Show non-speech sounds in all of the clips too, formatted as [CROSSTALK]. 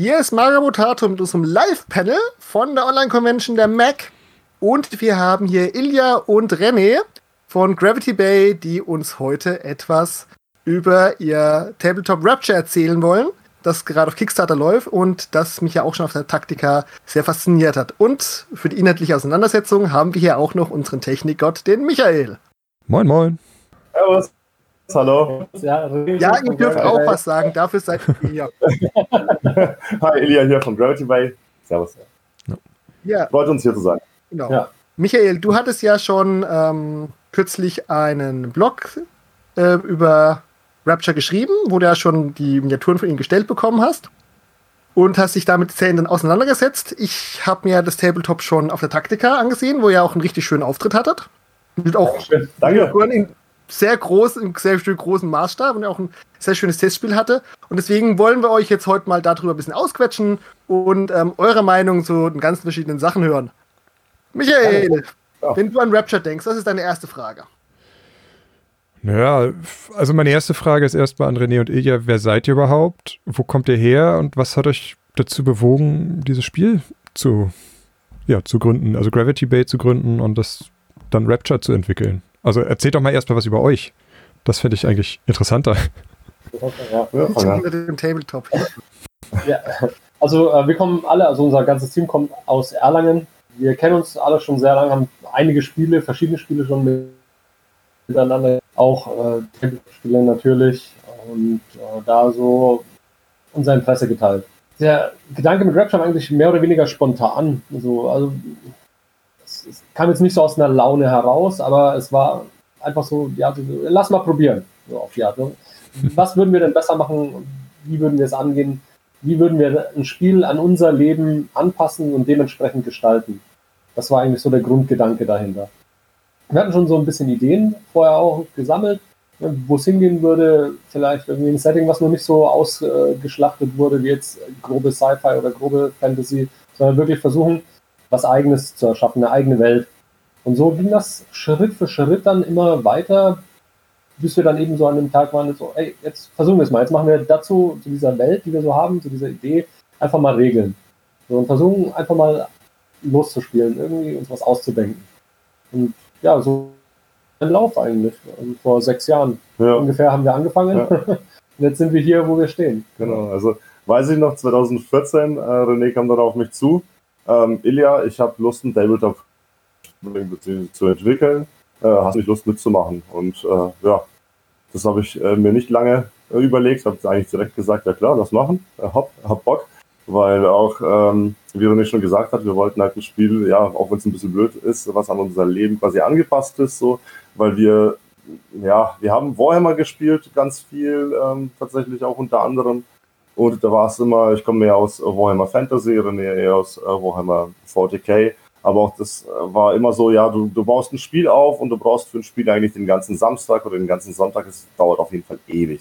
Hier ist Mario Mutato mit unserem Live-Panel von der Online-Convention der Mac. Und wir haben hier Ilja und René von Gravity Bay, die uns heute etwas über ihr Tabletop Rapture erzählen wollen, das gerade auf Kickstarter läuft und das mich ja auch schon auf der Taktika sehr fasziniert hat. Und für die inhaltliche Auseinandersetzung haben wir hier auch noch unseren Technikgott, den Michael. Moin, moin. Servus. Hallo. Ja, ihr dürft auch was sagen, dafür seid ihr hier. [LAUGHS] [LAUGHS] Hi, Elia hier von Gravity Bay. Servus. Ja. Freut uns hier zu sein. Genau. Ja. Michael, du hattest ja schon ähm, kürzlich einen Blog äh, über Rapture geschrieben, wo du ja schon die Miniaturen von ihm gestellt bekommen hast und hast dich damit sehr dann auseinandergesetzt. Ich habe mir das Tabletop schon auf der Taktika angesehen, wo ihr auch einen richtig schönen Auftritt hattet. Mit auch Danke. in sehr groß, in sehr großen Maßstab und auch ein sehr schönes Testspiel hatte. Und deswegen wollen wir euch jetzt heute mal darüber ein bisschen ausquetschen und ähm, eure Meinung zu den ganzen verschiedenen Sachen hören. Michael, ja. wenn du an Rapture denkst, was ist deine erste Frage? Naja, also meine erste Frage ist erstmal an René und Ilja, wer seid ihr überhaupt? Wo kommt ihr her und was hat euch dazu bewogen, dieses Spiel zu, ja, zu gründen, also Gravity Bay zu gründen und das dann Rapture zu entwickeln? Also erzählt doch mal erstmal was über euch. Das fände ich eigentlich interessanter. Ja, ja. Mit dem Tabletop. Ja, also äh, wir kommen alle, also unser ganzes Team kommt aus Erlangen. Wir kennen uns alle schon sehr lange, haben einige Spiele, verschiedene Spiele schon miteinander auch äh, Spiele natürlich und äh, da so unser Interesse geteilt. Der Gedanke mit Rapture war eigentlich mehr oder weniger spontan. So, also es, es, kam jetzt nicht so aus einer Laune heraus, aber es war einfach so, ja, so, lass mal probieren. So auf die Art. Ne? Was würden wir denn besser machen? Wie würden wir es angehen? Wie würden wir ein Spiel an unser Leben anpassen und dementsprechend gestalten? Das war eigentlich so der Grundgedanke dahinter wir hatten schon so ein bisschen Ideen vorher auch gesammelt, ne, wo es hingehen würde, vielleicht irgendwie ein Setting, was noch nicht so ausgeschlachtet wurde, wie jetzt grobe Sci-Fi oder grobe Fantasy, sondern wirklich versuchen, was Eigenes zu erschaffen, eine eigene Welt. Und so ging das Schritt für Schritt dann immer weiter, bis wir dann eben so an dem Tag waren, so, ey, jetzt versuchen wir es mal, jetzt machen wir dazu, zu dieser Welt, die wir so haben, zu dieser Idee, einfach mal Regeln. So, und versuchen einfach mal loszuspielen, irgendwie uns was auszudenken. Und ja, so ein Lauf eigentlich. Vor sechs Jahren ja. ungefähr haben wir angefangen. Ja. [LAUGHS] Und jetzt sind wir hier, wo wir stehen. Genau, also weiß ich noch, 2014, äh, René kam dann auf mich zu. Ähm, Ilja, ich habe Lust, ein Tabletop zu entwickeln. Äh, hast nicht Lust mitzumachen? Und äh, ja, das habe ich äh, mir nicht lange überlegt, habe eigentlich direkt gesagt, ja klar, das machen, äh, hab, hab Bock weil auch, ähm, wie René schon gesagt hat, wir wollten halt ein Spiel, ja, auch wenn es ein bisschen blöd ist, was an unser Leben quasi angepasst ist, so, weil wir, ja, wir haben Warhammer gespielt, ganz viel, ähm, tatsächlich auch unter anderem. Und da war es immer, ich komme mehr aus Warhammer Fantasy, René eher aus äh, Warhammer 40k. Aber auch das äh, war immer so, ja, du, du baust ein Spiel auf und du brauchst für ein Spiel eigentlich den ganzen Samstag oder den ganzen Sonntag. Es dauert auf jeden Fall ewig.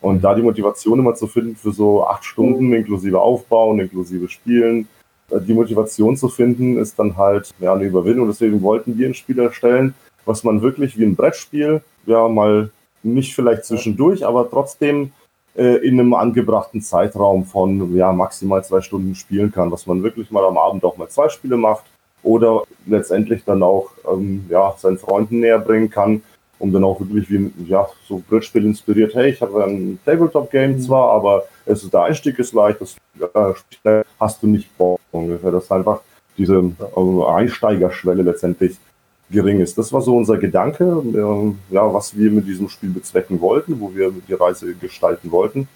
Und da die Motivation immer zu finden für so acht Stunden inklusive Aufbauen, inklusive Spielen, äh, die Motivation zu finden, ist dann halt ja, eine Überwindung. Deswegen wollten wir ein Spiel erstellen, was man wirklich wie ein Brettspiel, ja, mal nicht vielleicht zwischendurch, aber trotzdem äh, in einem angebrachten Zeitraum von ja, maximal zwei Stunden spielen kann, was man wirklich mal am Abend auch mal zwei Spiele macht oder letztendlich dann auch ähm, ja, seinen Freunden näher bringen kann um dann auch wirklich wie ja, so Brettspiel inspiriert, hey, ich habe ein Tabletop-Game mhm. zwar, aber es ist, der Einstieg ist leicht, das äh, hast du nicht Bock ungefähr. Das ist einfach diese äh, Einsteigerschwelle letztendlich gering ist. Das war so unser Gedanke, äh, ja, was wir mit diesem Spiel bezwecken wollten, wo wir die Reise gestalten wollten.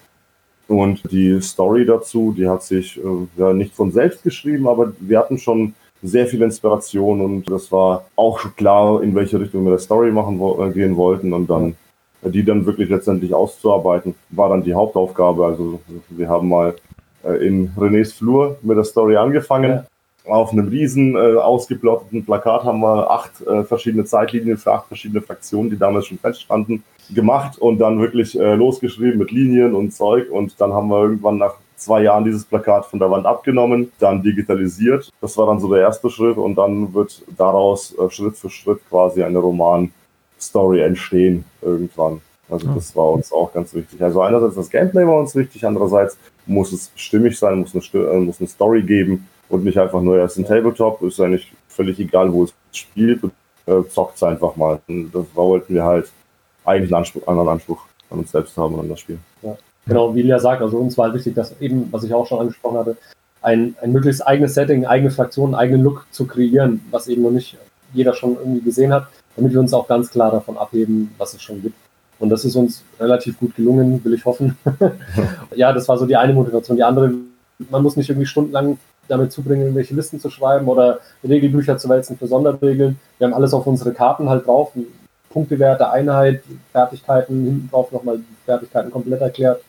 Und die Story dazu, die hat sich äh, ja nicht von selbst geschrieben, aber wir hatten schon sehr viel Inspiration und das war auch klar, in welche Richtung wir der Story machen äh, gehen wollten und dann die dann wirklich letztendlich auszuarbeiten, war dann die Hauptaufgabe. Also wir haben mal äh, in Renés Flur mit der Story angefangen. Ja. Auf einem riesen äh, ausgeplotteten Plakat haben wir acht äh, verschiedene Zeitlinien für acht verschiedene Fraktionen, die damals schon feststanden, gemacht und dann wirklich äh, losgeschrieben mit Linien und Zeug. Und dann haben wir irgendwann nach zwei Jahren dieses Plakat von der Wand abgenommen, dann digitalisiert. Das war dann so der erste Schritt und dann wird daraus äh, Schritt für Schritt quasi eine Roman-Story entstehen irgendwann. Also das war uns auch ganz wichtig. Also einerseits das Gameplay war uns wichtig, andererseits muss es stimmig sein, muss eine, äh, muss eine Story geben und nicht einfach nur erst ein Tabletop. Ist eigentlich völlig egal, wo es spielt und äh, zockt es einfach mal. Und das wollten wir halt eigentlich einen Anspruch, anderen Anspruch an uns selbst haben und an das Spiel. Ja. Genau, wie Lia sagt, also uns war halt wichtig, dass eben, was ich auch schon angesprochen hatte, ein, ein möglichst eigenes Setting, eigene Fraktionen, eigenen Look zu kreieren, was eben noch nicht jeder schon irgendwie gesehen hat, damit wir uns auch ganz klar davon abheben, was es schon gibt. Und das ist uns relativ gut gelungen, will ich hoffen. [LAUGHS] ja, das war so die eine Motivation. Die andere, man muss nicht irgendwie stundenlang damit zubringen, irgendwelche Listen zu schreiben oder Regelbücher zu wälzen für Sonderregeln. Wir haben alles auf unsere Karten halt drauf. Punktewerte, Einheit, Fertigkeiten, hinten drauf nochmal Fertigkeiten komplett erklärt.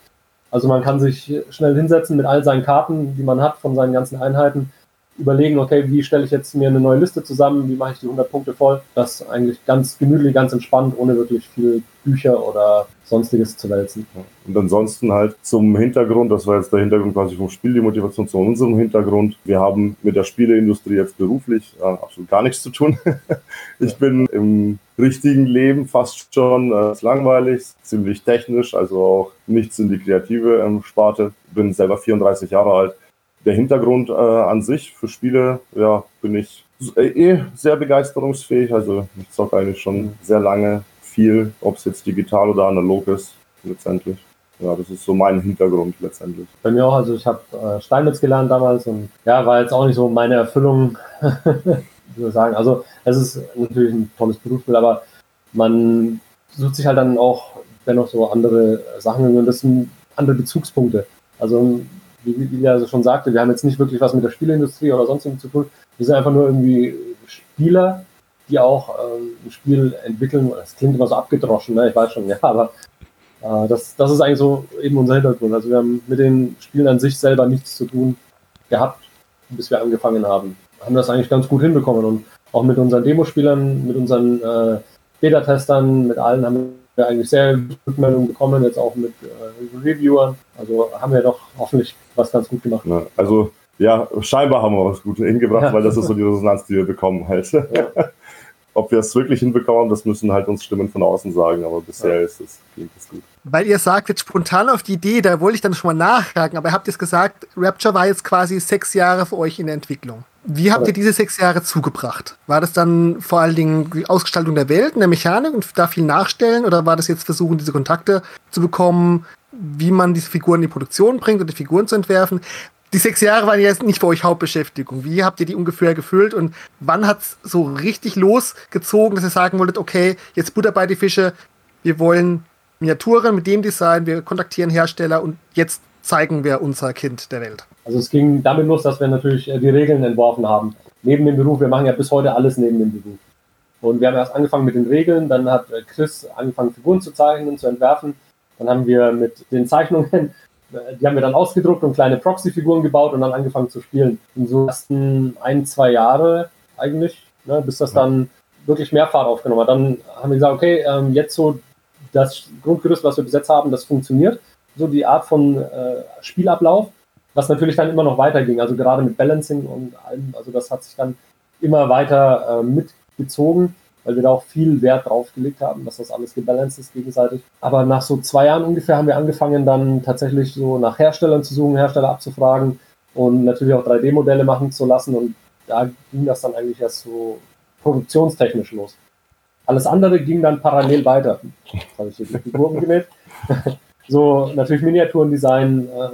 Also man kann sich schnell hinsetzen mit all seinen Karten, die man hat von seinen ganzen Einheiten überlegen, okay, wie stelle ich jetzt mir eine neue Liste zusammen, wie mache ich die 100 Punkte voll. Das eigentlich ganz gemütlich, ganz entspannt, ohne wirklich viel Bücher oder sonstiges zu wälzen. Und ansonsten halt zum Hintergrund, das war jetzt der Hintergrund quasi vom Spiel, die Motivation zu unserem Hintergrund. Wir haben mit der Spieleindustrie jetzt beruflich äh, absolut gar nichts zu tun. [LAUGHS] ich bin im richtigen Leben fast schon äh, langweilig, ziemlich technisch, also auch nichts in die kreative ähm, Sparte. Bin selber 34 Jahre alt der Hintergrund äh, an sich für Spiele, ja, bin ich eh, eh sehr begeisterungsfähig. Also ich zocke eigentlich schon sehr lange viel, ob es jetzt digital oder analog ist, letztendlich. Ja, das ist so mein Hintergrund letztendlich. Bei mir auch, also ich habe äh, Steinmetz gelernt damals und ja, war jetzt auch nicht so meine Erfüllung, [LAUGHS] wie soll sagen. Also es ist natürlich ein tolles Berufsbild, aber man sucht sich halt dann auch dennoch so andere Sachen und das sind andere Bezugspunkte. Also wie, wie er schon sagte, wir haben jetzt nicht wirklich was mit der Spielindustrie oder sonst zu tun. Wir sind einfach nur irgendwie Spieler, die auch ähm, ein Spiel entwickeln. Das klingt immer so abgedroschen, ne? ich weiß schon, [LAUGHS] ja, aber äh, das, das ist eigentlich so eben unser Hintergrund. Also wir haben mit den Spielen an sich selber nichts zu tun gehabt, bis wir angefangen haben. Haben das eigentlich ganz gut hinbekommen und auch mit unseren Demospielern, mit unseren äh, Beta-Testern, mit allen haben wir eigentlich sehr Rückmeldungen bekommen, jetzt auch mit äh, Reviewern. Also haben wir doch hoffentlich was ganz gut gemacht. Ja, also ja, scheinbar haben wir was Gutes hingebracht, ja. weil das ist so die Resonanz, die wir bekommen halt. Ja. [LAUGHS] Ob wir es wirklich hinbekommen, das müssen halt uns Stimmen von außen sagen, aber bisher ist es, klingt es gut. Weil ihr sagt jetzt spontan auf die Idee, da wollte ich dann schon mal nachfragen, aber ihr habt jetzt gesagt, Rapture war jetzt quasi sechs Jahre für euch in der Entwicklung. Wie habt ihr diese sechs Jahre zugebracht? War das dann vor allen Dingen die Ausgestaltung der Welt, in der Mechanik und da viel nachstellen? Oder war das jetzt versuchen, diese Kontakte zu bekommen, wie man diese Figuren in die Produktion bringt und die Figuren zu entwerfen? Die sechs Jahre waren jetzt nicht für euch Hauptbeschäftigung. Wie habt ihr die ungefähr gefüllt und wann hat es so richtig losgezogen, dass ihr sagen wolltet, okay, jetzt Butter bei die Fische, wir wollen Miniaturen mit dem Design, wir kontaktieren Hersteller und jetzt zeigen wir unser Kind der Welt? Also es ging damit los, dass wir natürlich äh, die Regeln entworfen haben. Neben dem Beruf, wir machen ja bis heute alles neben dem Beruf. Und wir haben erst angefangen mit den Regeln, dann hat äh, Chris angefangen, Figuren zu zeichnen, zu entwerfen. Dann haben wir mit den Zeichnungen, [LAUGHS] äh, die haben wir dann ausgedruckt und kleine Proxy-Figuren gebaut und dann angefangen zu spielen. In so ersten ein, zwei Jahre eigentlich, ne, bis das dann wirklich mehr Fahrt aufgenommen hat. Dann haben wir gesagt, okay, ähm, jetzt so das Grundgerüst, was wir bis jetzt haben, das funktioniert. So die Art von äh, Spielablauf was natürlich dann immer noch weiterging, also gerade mit Balancing und allem, also das hat sich dann immer weiter äh, mitgezogen, weil wir da auch viel Wert drauf gelegt haben, dass das alles gebalanced ist gegenseitig. Aber nach so zwei Jahren ungefähr haben wir angefangen, dann tatsächlich so nach Herstellern zu suchen, Hersteller abzufragen und natürlich auch 3D-Modelle machen zu lassen und da ging das dann eigentlich erst so produktionstechnisch los. Alles andere ging dann parallel weiter. Jetzt habe ich hier die Kurven genäht. [LAUGHS] so natürlich Miniaturendesign, äh,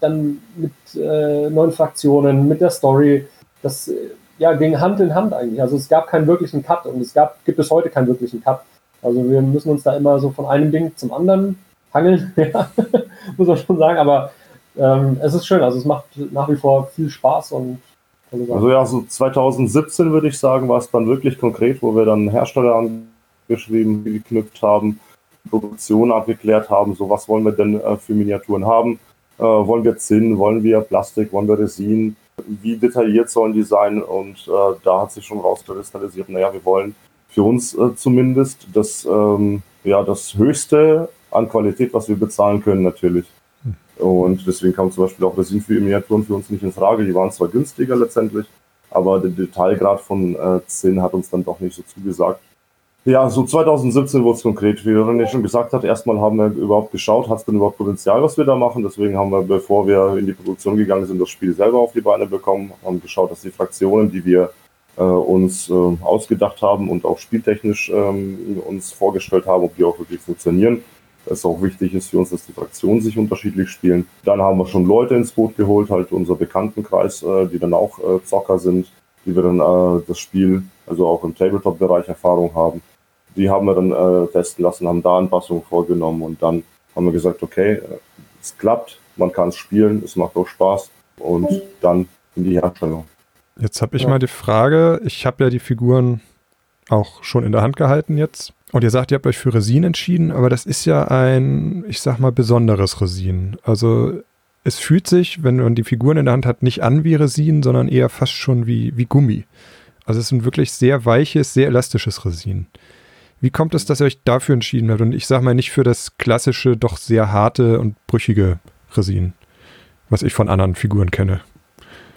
dann mit äh, neuen Fraktionen, mit der Story. Das äh, ja, ging Hand in Hand eigentlich. Also es gab keinen wirklichen Cut und es gab, gibt es heute keinen wirklichen Cut. Also wir müssen uns da immer so von einem Ding zum anderen hangeln, [LAUGHS] ja, [LAUGHS] muss man schon sagen. Aber ähm, es ist schön, also es macht nach wie vor viel Spaß und also ja, so 2017 würde ich sagen, war es dann wirklich konkret, wo wir dann Hersteller angeschrieben, geknüpft haben, Produktion abgeklärt haben, so was wollen wir denn äh, für Miniaturen haben. Äh, wollen wir Zinn, wollen wir Plastik, wollen wir Resin, wie detailliert sollen die sein? Und äh, da hat sich schon rauskristallisiert, naja, wir wollen für uns äh, zumindest das, ähm, ja, das Höchste an Qualität, was wir bezahlen können, natürlich. Und deswegen kam zum Beispiel auch Resin für Miniaturen für uns nicht in Frage. Die waren zwar günstiger letztendlich, aber der Detailgrad von äh, Zinn hat uns dann doch nicht so zugesagt. Ja, so 2017 wurde es konkret. Wie René schon gesagt hat, erstmal haben wir überhaupt geschaut, hat es denn überhaupt Potenzial, was wir da machen. Deswegen haben wir, bevor wir in die Produktion gegangen sind, das Spiel selber auf die Beine bekommen, haben geschaut, dass die Fraktionen, die wir äh, uns äh, ausgedacht haben und auch spieltechnisch ähm, uns vorgestellt haben, ob die auch wirklich funktionieren. Es auch wichtig ist für uns, dass die Fraktionen sich unterschiedlich spielen. Dann haben wir schon Leute ins Boot geholt, halt unser Bekanntenkreis, äh, die dann auch äh, Zocker sind, die wir dann äh, das Spiel, also auch im Tabletop-Bereich Erfahrung haben die haben wir dann äh, testen lassen, haben da Anpassungen vorgenommen und dann haben wir gesagt, okay, äh, es klappt, man kann es spielen, es macht auch Spaß und dann in die Herstellung. Jetzt habe ich ja. mal die Frage, ich habe ja die Figuren auch schon in der Hand gehalten jetzt. Und ihr sagt, ihr habt euch für Resin entschieden, aber das ist ja ein, ich sag mal, besonderes Resin. Also es fühlt sich, wenn man die Figuren in der Hand hat, nicht an wie Resin, sondern eher fast schon wie, wie Gummi. Also es ist ein wirklich sehr weiches, sehr elastisches Resin. Wie kommt es, dass ihr euch dafür entschieden habt? Und ich sage mal nicht für das klassische, doch sehr harte und brüchige Resin, was ich von anderen Figuren kenne.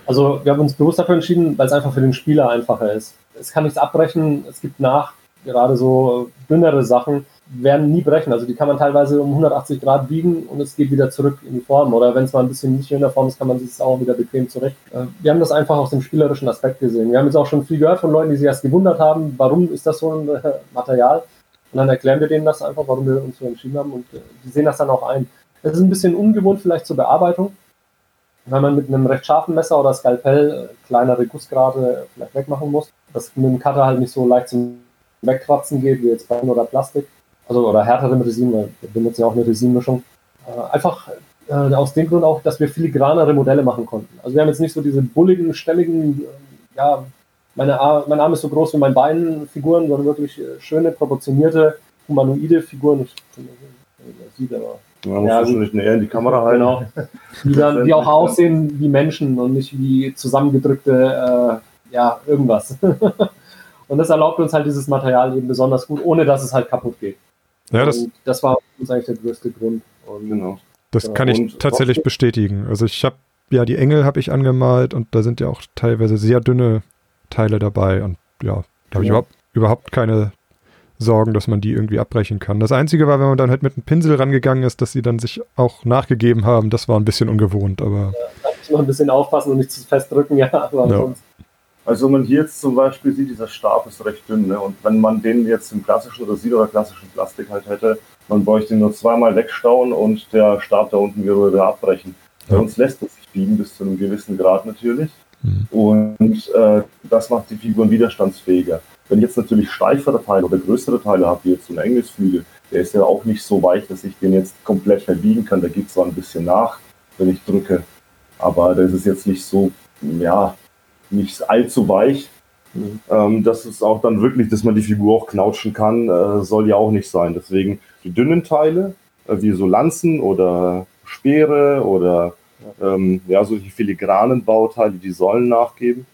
Also wir haben uns bewusst dafür entschieden, weil es einfach für den Spieler einfacher ist. Es kann nichts abbrechen, es gibt nach, gerade so dünnere Sachen, werden nie brechen. Also die kann man teilweise um 180 Grad biegen und es geht wieder zurück in die Form. Oder wenn es mal ein bisschen nicht in der Form ist, kann man sich auch wieder bequem zurecht. Äh, wir haben das einfach aus dem spielerischen Aspekt gesehen. Wir haben jetzt auch schon viel gehört von Leuten, die sich erst gewundert haben, warum ist das so ein äh, Material. Und dann erklären wir denen das einfach, warum wir uns so entschieden haben und äh, die sehen das dann auch ein. Es ist ein bisschen ungewohnt vielleicht zur Bearbeitung, wenn man mit einem recht scharfen Messer oder Skalpell kleinere Gussgrade vielleicht wegmachen muss, dass mit dem Cutter halt nicht so leicht zum Wegkratzen geht, wie jetzt Bein oder Plastik also oder härterem Resin, wir benutzen ja auch eine Resinmischung. Äh, einfach äh, aus dem Grund auch, dass wir filigranere Modelle machen konnten. Also wir haben jetzt nicht so diese bulligen, stämmigen, äh, ja, meine Ar mein Arm ist so groß wie mein Bein Figuren, sondern wirklich äh, schöne, proportionierte, humanoide Figuren. Ich, sieht aber. Man muss ja, wahrscheinlich näher in die Kamera halten. Genau. Die, dann, die auch [LAUGHS] aussehen wie Menschen und nicht wie zusammengedrückte, äh, ja, irgendwas. [LAUGHS] und das erlaubt uns halt dieses Material eben besonders gut, ohne dass es halt kaputt geht. Ja, das, das war uns eigentlich der größte Grund. Und, genau. Das genau. kann ich und tatsächlich bestätigen. Also ich habe ja die Engel habe ich angemalt und da sind ja auch teilweise sehr dünne Teile dabei und ja, da habe ich überhaupt, überhaupt keine Sorgen, dass man die irgendwie abbrechen kann. Das Einzige war, wenn man dann halt mit einem Pinsel rangegangen ist, dass sie dann sich auch nachgegeben haben. Das war ein bisschen ungewohnt, aber. Ja, da muss man ein bisschen aufpassen und nicht zu fest drücken, ja, aber ja. sonst also man hier jetzt zum Beispiel sieht, dieser Stab ist recht dünn. Ne? Und wenn man den jetzt im klassischen Resin oder klassischen Plastik halt hätte, man bräuchte ihn nur zweimal wegstauen und der Stab da unten würde abbrechen. Ja. Sonst lässt es sich biegen bis zu einem gewissen Grad natürlich. Mhm. Und äh, das macht die Figuren widerstandsfähiger. Wenn ich jetzt natürlich steifere Teile oder größere Teile habe, wie jetzt so ein Engelsflügel, der ist ja auch nicht so weich, dass ich den jetzt komplett verbiegen kann. Der gibt zwar ein bisschen nach, wenn ich drücke, aber das ist jetzt nicht so, ja, nicht allzu weich. Mhm. Ähm, das ist auch dann wirklich, dass man die Figur auch knautschen kann, äh, soll ja auch nicht sein. Deswegen die dünnen Teile, äh, wie so Lanzen oder Speere oder ähm, ja, solche filigranen Bauteile, die sollen nachgeben.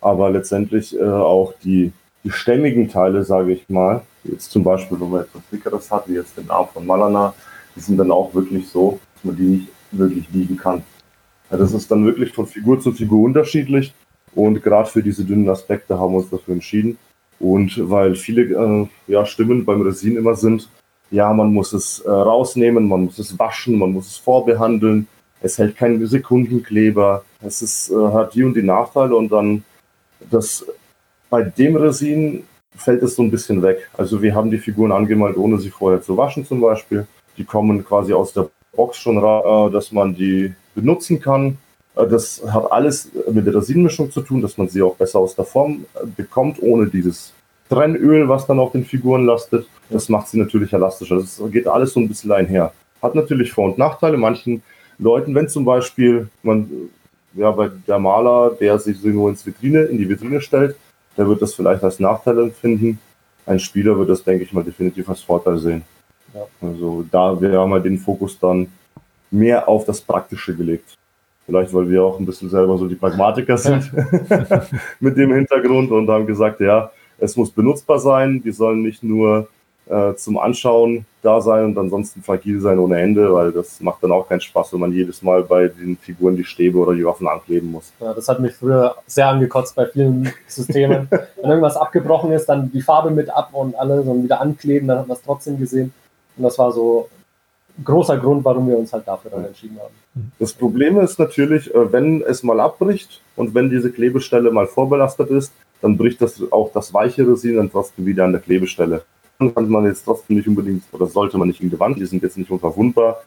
Aber letztendlich äh, auch die, die stämmigen Teile, sage ich mal, jetzt zum Beispiel, wenn man etwas dickeres hat, wie jetzt den Arm von Malana, die sind dann auch wirklich so, dass man die nicht wirklich wiegen kann. Ja, das ist dann wirklich von Figur zu Figur unterschiedlich. Und gerade für diese dünnen Aspekte haben wir uns dafür entschieden. Und weil viele äh, ja, Stimmen beim Resin immer sind, ja, man muss es äh, rausnehmen, man muss es waschen, man muss es vorbehandeln, es hält keinen Sekundenkleber, es ist, äh, hat die und die Nachteile und dann das bei dem Resin fällt es so ein bisschen weg. Also wir haben die Figuren angemalt, ohne sie vorher zu waschen zum Beispiel. Die kommen quasi aus der Box schon äh, dass man die benutzen kann. Äh, das hat alles mit der Resinmischung zu tun, dass man sie auch besser aus der Form äh, bekommt, ohne dieses Trennöl, was dann auf den Figuren lastet. Das macht sie natürlich elastischer. Das geht alles so ein bisschen einher. Hat natürlich Vor- und Nachteile. Manchen Leuten, wenn zum Beispiel man, ja, bei der Maler, der sich nur ins Vitrine, in die Vitrine stellt, der wird das vielleicht als Nachteil empfinden. Ein Spieler wird das, denke ich mal, definitiv als Vorteil sehen. Ja. Also da haben wir den Fokus dann mehr auf das Praktische gelegt. Vielleicht, weil wir auch ein bisschen selber so die Pragmatiker sind [LAUGHS] [LAUGHS] mit dem Hintergrund und haben gesagt, ja, es muss benutzbar sein. Die sollen nicht nur äh, zum Anschauen da sein und ansonsten fragil sein ohne Ende, weil das macht dann auch keinen Spaß, wenn man jedes Mal bei den Figuren die Stäbe oder die Waffen ankleben muss. Ja, das hat mich früher sehr angekotzt bei vielen Systemen. [LAUGHS] wenn irgendwas abgebrochen ist, dann die Farbe mit ab und alles und wieder ankleben, dann hat man es trotzdem gesehen. Und das war so großer Grund, warum wir uns halt dafür dann entschieden haben. Das Problem ist natürlich, äh, wenn es mal abbricht und wenn diese Klebestelle mal vorbelastet ist, dann bricht das auch das weiche Resin dann trotzdem wieder an der Klebestelle kann man jetzt trotzdem nicht unbedingt, oder sollte man nicht in die Wand, die sind jetzt nicht unverwundbar.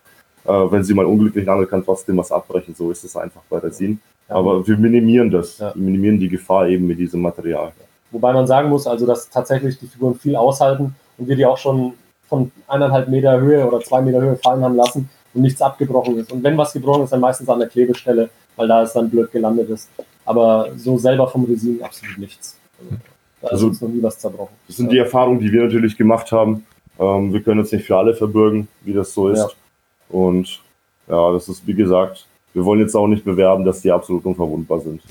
Äh, wenn sie mal unglücklich lange kann trotzdem was abbrechen, so ist es einfach bei Resin. Aber wir minimieren das, wir minimieren die Gefahr eben mit diesem Material. Wobei man sagen muss, also dass tatsächlich die Figuren viel aushalten und wir die auch schon von eineinhalb Meter Höhe oder zwei Meter Höhe fallen haben lassen und nichts abgebrochen ist. Und wenn was gebrochen ist, dann meistens an der Klebestelle, weil da es dann blöd gelandet ist. Aber so selber vom Resin absolut nichts. Also, da also, ist noch nie was zerbrochen. Das sind ja. die Erfahrungen, die wir natürlich gemacht haben. Ähm, wir können uns nicht für alle verbürgen, wie das so ist. Ja. Und ja, das ist wie gesagt, wir wollen jetzt auch nicht bewerben, dass die absolut unverwundbar sind.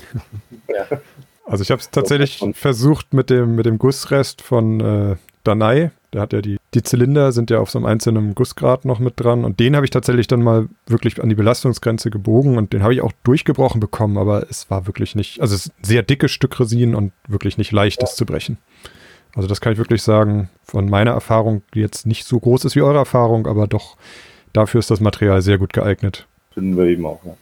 Ja. Also ich habe es tatsächlich versucht mit dem, mit dem Gussrest von äh, Danai. Der hat ja die, die Zylinder sind ja auf so einem einzelnen Gussgrad noch mit dran und den habe ich tatsächlich dann mal wirklich an die Belastungsgrenze gebogen und den habe ich auch durchgebrochen bekommen, aber es war wirklich nicht, also es ist ein sehr dickes Stück Resin und wirklich nicht leicht, das zu brechen. Also das kann ich wirklich sagen, von meiner Erfahrung, die jetzt nicht so groß ist wie eure Erfahrung, aber doch dafür ist das Material sehr gut geeignet. Finden wir eben auch, ja.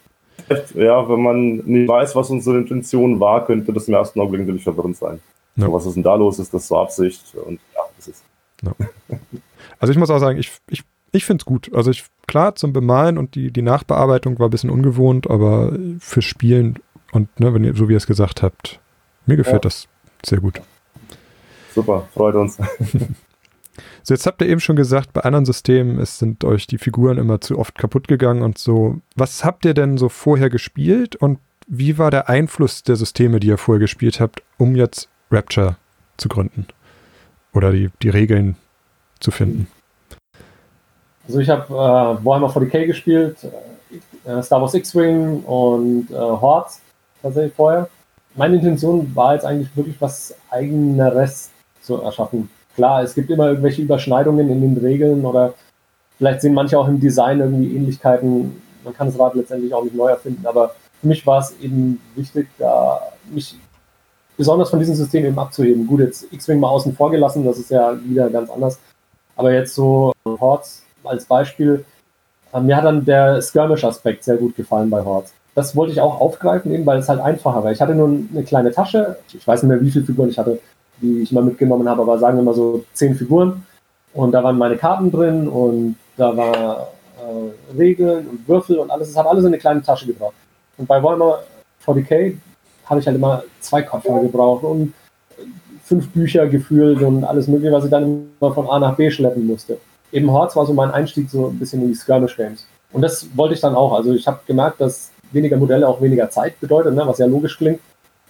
Ja, wenn man nicht weiß, was unsere Intention war, könnte das im ersten Augenblick natürlich verwirrend sein. Ja. So, was ist denn da los? Ist das zur Absicht? Und ja, das ist. Ja. Also ich muss auch sagen, ich, ich, ich finde es gut. Also ich, klar, zum Bemalen und die, die Nachbearbeitung war ein bisschen ungewohnt, aber fürs Spielen und ne, wenn ihr, so wie ihr es gesagt habt, mir gefällt ja. das sehr gut. Super, freut uns. [LAUGHS] So, jetzt habt ihr eben schon gesagt, bei anderen Systemen es sind euch die Figuren immer zu oft kaputt gegangen und so. Was habt ihr denn so vorher gespielt und wie war der Einfluss der Systeme, die ihr vorher gespielt habt, um jetzt Rapture zu gründen? Oder die, die Regeln zu finden? Also ich habe äh, Warhammer 40k gespielt, äh, Star Wars X-Wing und äh, Horde tatsächlich vorher. Meine Intention war jetzt eigentlich wirklich was eigeneres zu erschaffen. Klar, es gibt immer irgendwelche Überschneidungen in den Regeln oder vielleicht sehen manche auch im Design irgendwie Ähnlichkeiten. Man kann das Rad letztendlich auch nicht neu erfinden, aber für mich war es eben wichtig, da mich besonders von diesem System eben abzuheben. Gut, jetzt X-Wing mal außen vor gelassen, das ist ja wieder ganz anders. Aber jetzt so Hordes als Beispiel, äh, mir hat dann der Skirmish-Aspekt sehr gut gefallen bei Hordes. Das wollte ich auch aufgreifen, eben weil es halt einfacher war. Ich hatte nur eine kleine Tasche, ich weiß nicht mehr, wie viele Figuren ich hatte, die ich mal mitgenommen habe, aber sagen wir mal so zehn Figuren. Und da waren meine Karten drin und da war äh, Regeln und Würfel und alles. Es hat alles in eine kleine Tasche gebraucht. Und bei Warhammer 40k habe ich halt immer zwei Koffer gebraucht und fünf Bücher gefühlt und alles mögliche, was ich dann immer von A nach B schleppen musste. Eben Hordes war so mein Einstieg so ein bisschen in die Skirmish Games. Und das wollte ich dann auch. Also ich habe gemerkt, dass weniger Modelle auch weniger Zeit bedeutet, ne, was ja logisch klingt.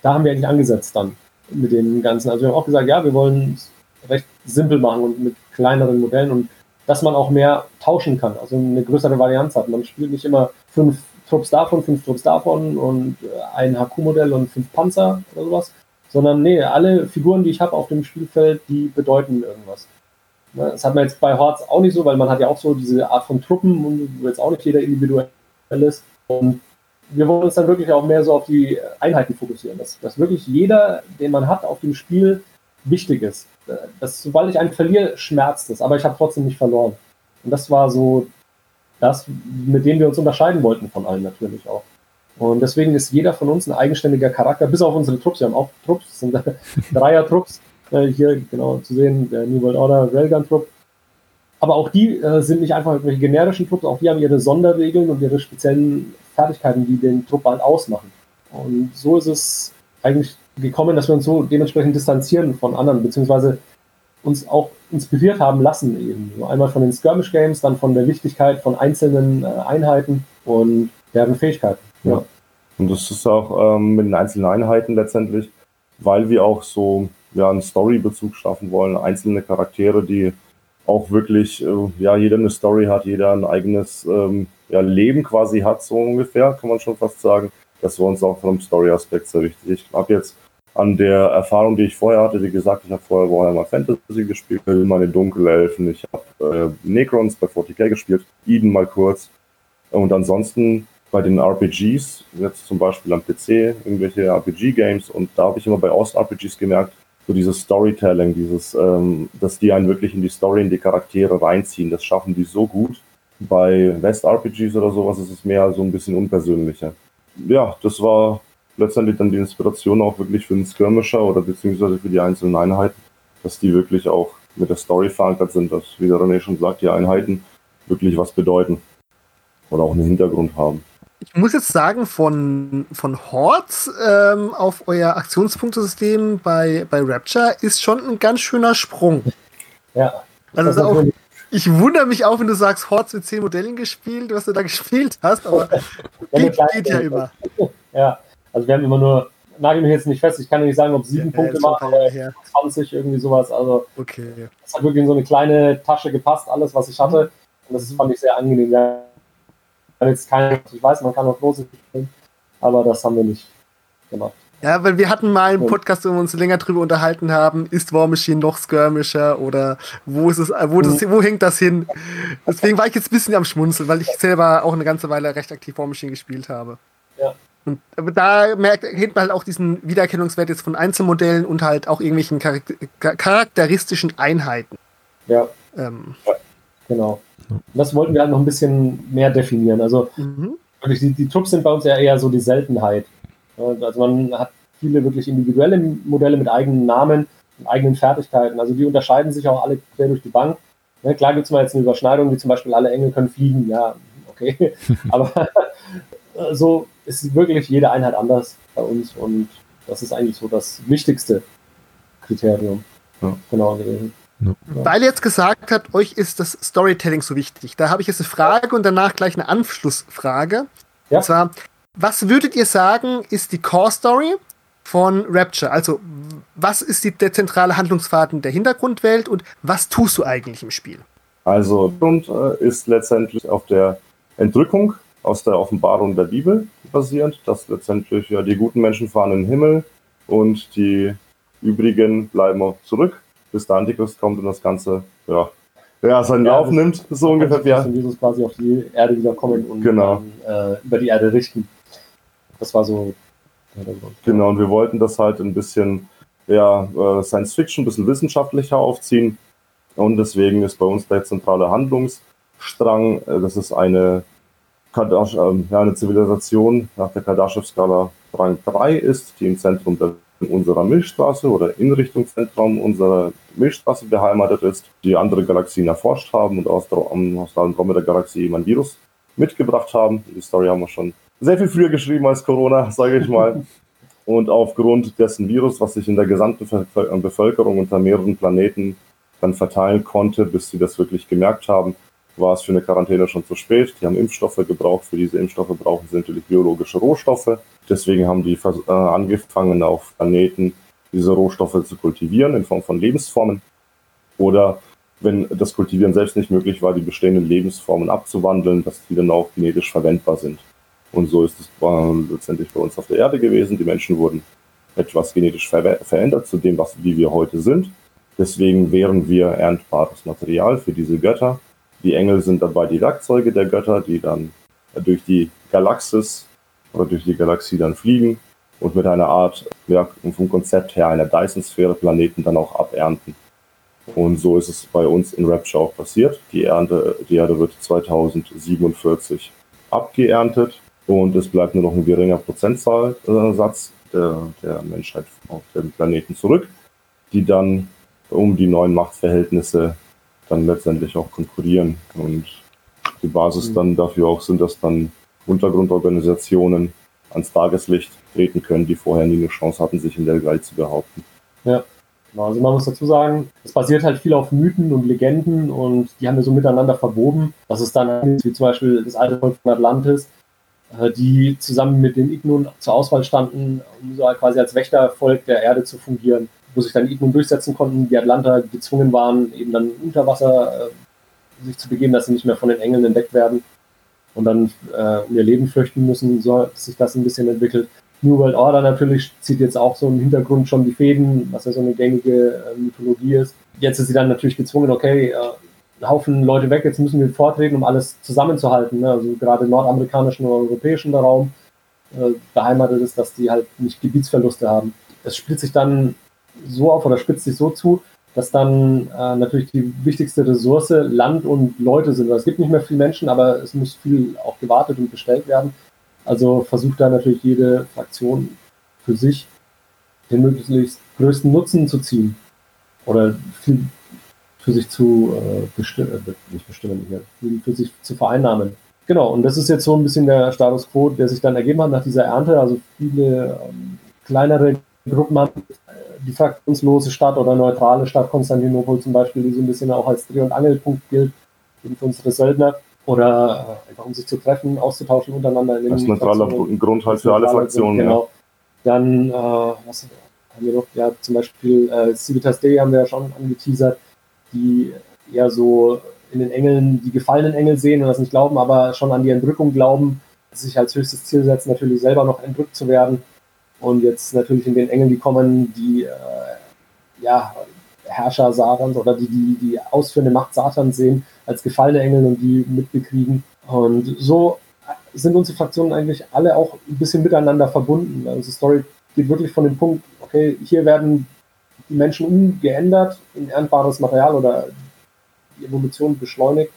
Da haben wir eigentlich angesetzt dann mit dem Ganzen. Also wir haben auch gesagt, ja, wir wollen es recht simpel machen und mit kleineren Modellen und dass man auch mehr tauschen kann, also eine größere Varianz hat. Man spielt nicht immer fünf Trupps davon, fünf Trupps davon und äh, ein HQ-Modell und fünf Panzer oder sowas, sondern nee, alle Figuren, die ich habe auf dem Spielfeld, die bedeuten irgendwas. Ne, das hat man jetzt bei Hordes auch nicht so, weil man hat ja auch so diese Art von Truppen, wo jetzt auch nicht jeder individuell ist. Und wir wollen uns dann wirklich auch mehr so auf die Einheiten fokussieren, dass, dass wirklich jeder, den man hat auf dem Spiel, wichtig ist. Dass, sobald ich einen verliere, schmerzt es, aber ich habe trotzdem nicht verloren. Und das war so das, mit dem wir uns unterscheiden wollten von allen natürlich auch. Und deswegen ist jeder von uns ein eigenständiger Charakter, bis auf unsere Trupps. Wir haben auch Trupps, sind [LAUGHS] Dreier-Trupps. Äh, hier genau zu sehen, der New World Order Railgun-Trupp. Aber auch die äh, sind nicht einfach irgendwelche generischen Trupps, auch die haben ihre Sonderregeln und ihre speziellen Fertigkeiten, die den Trupp halt ausmachen. Und so ist es eigentlich gekommen, dass wir uns so dementsprechend distanzieren von anderen, beziehungsweise uns auch inspiriert haben lassen eben. einmal von den Skirmish Games, dann von der Wichtigkeit von einzelnen äh, Einheiten und deren Fähigkeiten. Ja. ja. Und das ist auch ähm, mit den einzelnen Einheiten letztendlich, weil wir auch so ja, einen Storybezug schaffen wollen, einzelne Charaktere, die auch wirklich, äh, ja, jeder eine Story hat, jeder ein eigenes ähm, ja, Leben quasi hat, so ungefähr, kann man schon fast sagen. Das war uns auch vom Story-Aspekt sehr wichtig. Ich habe jetzt an der Erfahrung, die ich vorher hatte. Wie gesagt, ich habe vorher Warhammer Fantasy gespielt, meine Dunkelelfen, ich habe äh, Necrons bei 40k gespielt, Eden mal kurz. Und ansonsten bei den RPGs, jetzt zum Beispiel am PC, irgendwelche RPG-Games, und da habe ich immer bei Ost-RPGs gemerkt, so dieses Storytelling, dieses, ähm, dass die einen wirklich in die Story, in die Charaktere reinziehen, das schaffen die so gut. Bei West-RPGs oder sowas ist es mehr so ein bisschen unpersönlicher. Ja, das war letztendlich dann die Inspiration auch wirklich für den Skirmisher oder beziehungsweise für die einzelnen Einheiten, dass die wirklich auch mit der Story verankert sind, dass, wie der René schon sagt, die Einheiten wirklich was bedeuten oder auch einen Hintergrund haben. Ich muss jetzt sagen, von, von Hordes ähm, auf euer Aktionspunktesystem bei, bei Rapture ist schon ein ganz schöner Sprung. Ja. Also auch, ich wundere mich auch, wenn du sagst, Hordes mit zehn Modellen gespielt, was du da [LAUGHS] gespielt hast, aber geht, geht ja immer. [LAUGHS] Ja, also wir haben immer nur, nagel mich jetzt nicht fest, ich kann nicht sagen, ob sieben ja, Punkte machen oder 20, irgendwie sowas. Also okay. es hat wirklich in so eine kleine Tasche gepasst, alles, was ich hatte. Und das fand ich sehr angenehm. Ja, jetzt keine, ich weiß, man kann auch große spielen, aber das haben wir nicht gemacht. Ja, weil wir hatten mal einen Podcast, wo wir uns länger drüber unterhalten haben, ist War Machine noch Skirmisher oder wo ist es, wo, das, wo hängt das hin? Deswegen war ich jetzt ein bisschen am Schmunzeln, weil ich selber auch eine ganze Weile recht aktiv War Machine gespielt habe. Ja. Und aber da merkt, erkennt man halt auch diesen Wiedererkennungswert jetzt von Einzelmodellen und halt auch irgendwelchen charakteristischen Einheiten. Ja. Ähm. Genau. das wollten wir halt noch ein bisschen mehr definieren. Also mhm. die, die Trupps sind bei uns ja eher so die Seltenheit. Also man hat viele wirklich individuelle Modelle mit eigenen Namen und eigenen Fertigkeiten. Also die unterscheiden sich auch alle quer durch die Bank. Ja, klar gibt es mal jetzt eine Überschneidung, wie zum Beispiel alle Engel können fliegen, ja, okay. [LAUGHS] [LAUGHS] [LAUGHS] Aber so ist wirklich jede Einheit anders bei uns und das ist eigentlich so das wichtigste Kriterium. Ja. Genau gewesen. Ja. Weil ihr jetzt gesagt habt, euch ist das Storytelling so wichtig. Da habe ich jetzt eine Frage und danach gleich eine Anschlussfrage. Ja. Und zwar, was würdet ihr sagen, ist die Core Story von Rapture? Also, was ist die, der zentrale Handlungsfaden der Hintergrundwelt und was tust du eigentlich im Spiel? Also, Grund äh, ist letztendlich auf der Entrückung aus der Offenbarung der Bibel basierend, dass letztendlich ja die guten Menschen fahren in den Himmel und die übrigen bleiben auch zurück, bis der Antichrist kommt und das Ganze ja, ja seinen ja, Lauf nimmt, so ungefähr. Ja. Jesus quasi auf die Erde wiederkommen und genau. dann, äh, über die Erde richten. Das war so. Genau, und wir wollten das halt ein bisschen ja, äh, Science Fiction, ein bisschen wissenschaftlicher aufziehen. Und deswegen ist bei uns der zentrale Handlungsstrang, äh, das ist eine Kardashev, ähm, ja, eine Zivilisation nach der Kardashev-Skala Rang 3 ist, die im Zentrum der, unserer Milchstraße oder in Richtung Zentrum unserer Milchstraße beheimatet ist, die andere Galaxien erforscht haben und aus der, aus der Andromeda-Galaxie eben ein Virus mitgebracht haben. Die Story haben wir schon sehr viel früher geschrieben als Corona, [LAUGHS] sage ich mal. Und aufgrund dessen Virus, was sich in der gesamten Bevölkerung unter mehreren Planeten dann verteilen konnte, bis sie das wirklich gemerkt haben, war es für eine Quarantäne schon zu spät. Die haben Impfstoffe gebraucht. Für diese Impfstoffe brauchen sie natürlich biologische Rohstoffe. Deswegen haben die äh, angefangen, auf Planeten diese Rohstoffe zu kultivieren in Form von Lebensformen. Oder wenn das Kultivieren selbst nicht möglich war, die bestehenden Lebensformen abzuwandeln, dass die dann auch genetisch verwendbar sind. Und so ist es letztendlich bei uns auf der Erde gewesen. Die Menschen wurden etwas genetisch ver verändert zu dem, was, wie wir heute sind. Deswegen wären wir erntbares Material für diese Götter die Engel sind dabei die Werkzeuge der Götter, die dann durch die Galaxis oder durch die Galaxie dann fliegen und mit einer Art, ja, vom Konzept her einer Dyson-Sphäre Planeten dann auch abernten. Und so ist es bei uns in Rapture auch passiert. Die, Ernte, die Erde wird 2047 abgeerntet und es bleibt nur noch ein geringer Prozentsatz der, der Menschheit auf dem Planeten zurück, die dann um die neuen Machtverhältnisse dann letztendlich auch konkurrieren. Und die Basis mhm. dann dafür auch sind, dass dann Untergrundorganisationen ans Tageslicht treten können, die vorher nie eine Chance hatten, sich in der Welt zu behaupten. Ja, genau. Also man muss dazu sagen, es basiert halt viel auf Mythen und Legenden und die haben wir so miteinander verwoben. Das ist dann wie zum Beispiel das alte Volk von Atlantis, äh, die zusammen mit den Ignun zur Auswahl standen, um so quasi als Wächtervolk der Erde zu fungieren wo sich dann Ignon durchsetzen konnten, die Atlanter gezwungen waren, eben dann unter Wasser äh, sich zu begeben, dass sie nicht mehr von den Engeln entdeckt werden und dann äh, um ihr Leben fürchten müssen, so hat sich das ein bisschen entwickelt. New World Order natürlich zieht jetzt auch so im Hintergrund schon die Fäden, was ja so eine gängige äh, Mythologie ist. Jetzt ist sie dann natürlich gezwungen, okay, äh, Haufen Leute weg, jetzt müssen wir vortreten, um alles zusammenzuhalten. Ne? Also gerade im nordamerikanischen und europäischen Raum äh, beheimatet ist, dass die halt nicht Gebietsverluste haben. Es spielt sich dann so auf oder spitzt sich so zu, dass dann äh, natürlich die wichtigste Ressource Land und Leute sind. Es gibt nicht mehr viele Menschen, aber es muss viel auch gewartet und bestellt werden. Also versucht da natürlich jede Fraktion für sich den möglichst größten Nutzen zu ziehen. Oder viel für sich zu äh, bestimmen, äh, nicht bestimmen, nicht, für sich zu vereinnahmen. Genau, und das ist jetzt so ein bisschen der Status quo, der sich dann ergeben hat nach dieser Ernte. Also viele ähm, kleinere Gruppen haben äh, die fraktionslose Stadt oder neutrale Stadt Konstantinopol zum Beispiel, die so ein bisschen auch als Dreh- und Angelpunkt gilt, eben für unsere Söldner oder äh, einfach um sich zu treffen, auszutauschen untereinander. In Als neutraler Grund halt für alle Fraktionen. Genau. Ja. Dann, äh, was haben wir noch? Ja, zum Beispiel äh, Civitas Dei haben wir ja schon angeteasert, die eher so in den Engeln die gefallenen Engel sehen und das nicht glauben, aber schon an die Entrückung glauben, sich als höchstes Ziel setzen, natürlich selber noch entrückt zu werden. Und jetzt natürlich in den Engeln, die kommen, die äh, ja, Herrscher Satans oder die, die die ausführende Macht Satans sehen als gefallene Engel und die mitbekriegen. Und so sind unsere Fraktionen eigentlich alle auch ein bisschen miteinander verbunden. Also die Story geht wirklich von dem Punkt, okay, hier werden die Menschen umgeändert in erntbares Material oder die Evolution beschleunigt,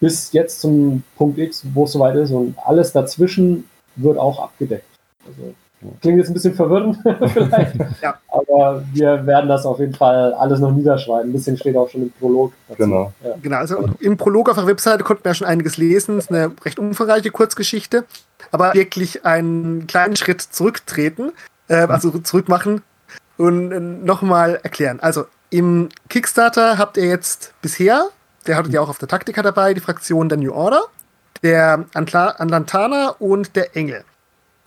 bis jetzt zum Punkt X, wo es soweit ist und alles dazwischen wird auch abgedeckt. Also Klingt jetzt ein bisschen verwirrend [LAUGHS] vielleicht, ja. aber wir werden das auf jeden Fall alles noch niederschreiben. Ein bisschen steht auch schon im Prolog. Dazu. Genau. Ja. Genau, also im Prolog auf der Webseite konnten wir ja schon einiges lesen. Es ist eine recht umfangreiche Kurzgeschichte, aber wirklich einen kleinen Schritt zurücktreten, äh, also zurück machen und äh, nochmal erklären. Also im Kickstarter habt ihr jetzt bisher, der hattet ja auch auf der Taktika dabei, die Fraktion der New Order, der Antla Atlantana und der Engel.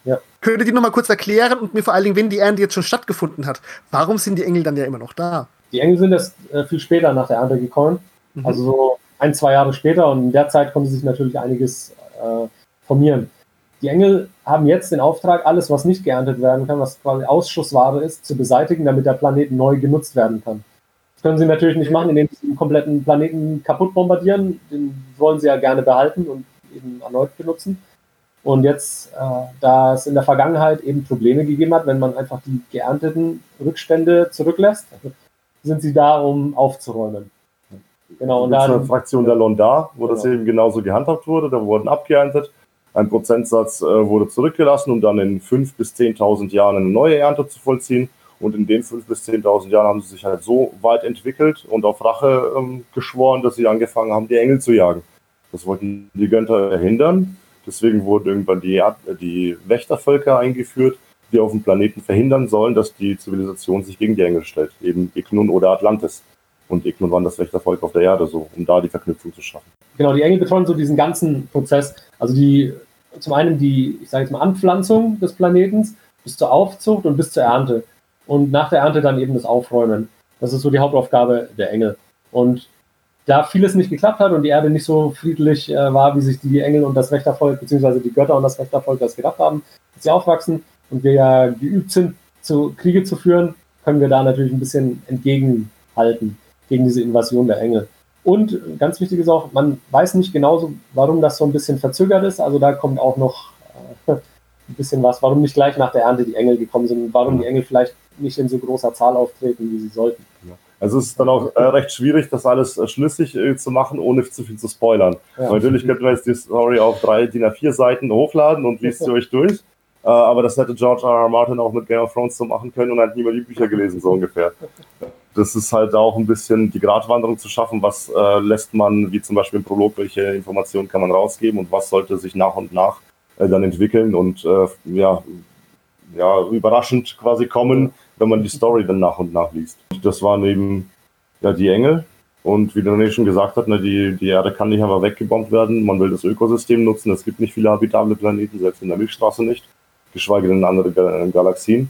Ja. Könntet ihr noch mal kurz erklären und mir vor allen Dingen, wenn die Ernte jetzt schon stattgefunden hat, warum sind die Engel dann ja immer noch da? Die Engel sind erst äh, viel später nach der Ernte gekommen, mhm. also so ein, zwei Jahre später und in der Zeit konnte sich natürlich einiges äh, formieren. Die Engel haben jetzt den Auftrag, alles, was nicht geerntet werden kann, was quasi Ausschussware ist, zu beseitigen, damit der Planet neu genutzt werden kann. Das können sie natürlich nicht machen, indem sie den kompletten Planeten kaputt bombardieren. Den wollen sie ja gerne behalten und eben erneut benutzen. Und jetzt, äh, da es in der Vergangenheit eben Probleme gegeben hat, wenn man einfach die geernteten Rückstände zurücklässt, sind sie da, um aufzuräumen. Genau, und dann. eine Fraktion der Londar, wo genau. das eben genauso gehandhabt wurde. Da wurden abgeerntet. Ein Prozentsatz äh, wurde zurückgelassen, um dann in 5.000 bis 10.000 Jahren eine neue Ernte zu vollziehen. Und in den 5.000 bis 10.000 Jahren haben sie sich halt so weit entwickelt und auf Rache ähm, geschworen, dass sie angefangen haben, die Engel zu jagen. Das wollten die Götter verhindern. Deswegen wurden irgendwann die, die Wächtervölker eingeführt, die auf dem Planeten verhindern sollen, dass die Zivilisation sich gegen die Engel stellt. Eben Ignun oder Atlantis. Und Ignun waren das Wächtervolk auf der Erde, so, um da die Verknüpfung zu schaffen. Genau, die Engel betreuen so diesen ganzen Prozess. Also die, zum einen die, ich sage jetzt mal, Anpflanzung des Planetens bis zur Aufzucht und bis zur Ernte. Und nach der Ernte dann eben das Aufräumen. Das ist so die Hauptaufgabe der Engel. Und da vieles nicht geklappt hat und die Erde nicht so friedlich äh, war, wie sich die Engel und das Wächtervolk, beziehungsweise die Götter und das Wächtervolk das gedacht haben, dass sie aufwachsen und wir ja geübt sind, zu Kriege zu führen, können wir da natürlich ein bisschen entgegenhalten gegen diese Invasion der Engel. Und ganz wichtig ist auch, man weiß nicht genauso, warum das so ein bisschen verzögert ist. Also da kommt auch noch äh, [LAUGHS] ein bisschen was, warum nicht gleich nach der Ernte die Engel gekommen sind und warum die Engel vielleicht nicht in so großer Zahl auftreten, wie sie sollten. Ja. Also es ist dann auch äh, recht schwierig, das alles äh, schlüssig äh, zu machen, ohne zu viel zu spoilern. Ja. Natürlich könnte man jetzt die Story auf drei DIN A4 Seiten hochladen und liest sie [LAUGHS] euch durch. Äh, aber das hätte George R. R. Martin auch mit Game of Thrones so machen können und hat niemand die Bücher gelesen, so ungefähr. Das ist halt auch ein bisschen die Gratwanderung zu schaffen, was äh, lässt man, wie zum Beispiel im Prolog, welche Informationen kann man rausgeben und was sollte sich nach und nach äh, dann entwickeln und ja, ja, überraschend quasi kommen, wenn man die Story dann nach und nach liest. Das waren eben ja, die Engel. Und wie René schon gesagt hat, ne, die, die Erde kann nicht einfach weggebombt werden. Man will das Ökosystem nutzen. Es gibt nicht viele habitable Planeten, selbst in der Milchstraße nicht, geschweige denn in andere Gal Galaxien.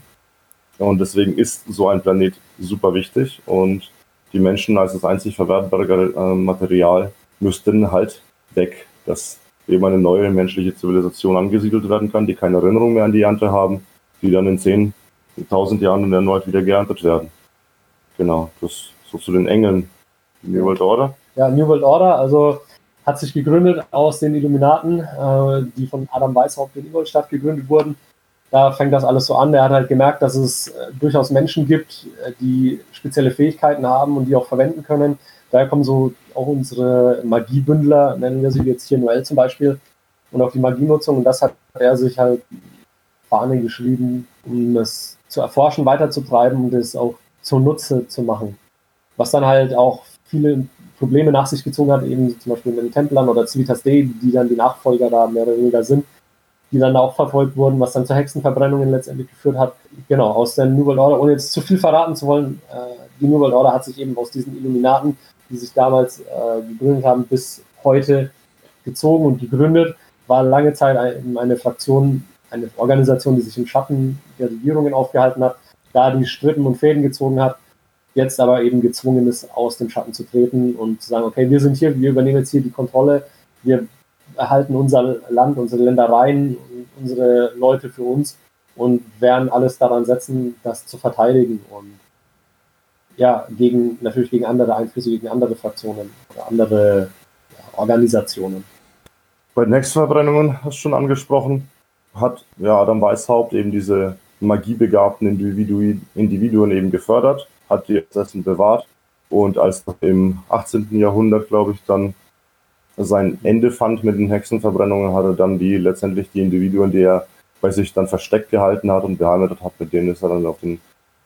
Und deswegen ist so ein Planet super wichtig. Und die Menschen als das einzig verwertbare äh, Material müssten halt weg, dass eben eine neue menschliche Zivilisation angesiedelt werden kann, die keine Erinnerung mehr an die Ernte haben die dann in 10.000 Jahren erneut wieder geerntet werden. Genau, das so zu den Engeln. New World Order? Ja, New World Order, also hat sich gegründet aus den Illuminaten, äh, die von Adam Weishaupt in Ingolstadt gegründet wurden. Da fängt das alles so an. Er hat halt gemerkt, dass es äh, durchaus Menschen gibt, äh, die spezielle Fähigkeiten haben und die auch verwenden können. Daher kommen so auch unsere Magiebündler, nennen wir sie jetzt hier Noel zum Beispiel, und auch die Magienutzung. Und das hat er sich halt Fahne geschrieben, um es zu erforschen, weiterzutreiben und es auch zunutze zu machen. Was dann halt auch viele Probleme nach sich gezogen hat, eben zum Beispiel mit den Templern oder Civitas Dei, die dann die Nachfolger da mehr oder weniger sind, die dann auch verfolgt wurden, was dann zu Hexenverbrennungen letztendlich geführt hat. Genau, aus der New World Order, ohne jetzt zu viel verraten zu wollen, äh, die New World Order hat sich eben aus diesen Illuminaten, die sich damals äh, gegründet haben, bis heute gezogen und gegründet, war lange Zeit eine Fraktion, eine Organisation, die sich im Schatten der Regierungen aufgehalten hat, da die Strippen und Fäden gezogen hat, jetzt aber eben gezwungen ist, aus dem Schatten zu treten und zu sagen, okay, wir sind hier, wir übernehmen jetzt hier die Kontrolle, wir erhalten unser Land, unsere Ländereien, unsere Leute für uns und werden alles daran setzen, das zu verteidigen und ja, gegen, natürlich gegen andere Einflüsse, gegen andere Fraktionen oder andere ja, Organisationen. Bei den Hexenverbrennungen hast du schon angesprochen, hat ja Adam Weishaupt eben diese magiebegabten Individuen, Individuen eben gefördert hat die Essen bewahrt. Und als im 18. Jahrhundert, glaube ich, dann sein Ende fand mit den Hexenverbrennungen, hat er dann die letztendlich die Individuen, die er bei sich dann versteckt gehalten hat und beheimatet hat, mit denen ist er dann auf den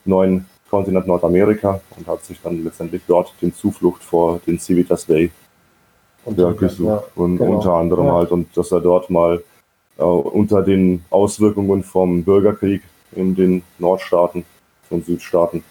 neuen Kontinent Nordamerika und hat sich dann letztendlich dort den Zuflucht vor den Civitas Day und ja, gesucht. Ja, und genau. unter anderem ja. halt, und dass er dort mal unter den Auswirkungen vom Bürgerkrieg in den Nordstaaten und Südstaaten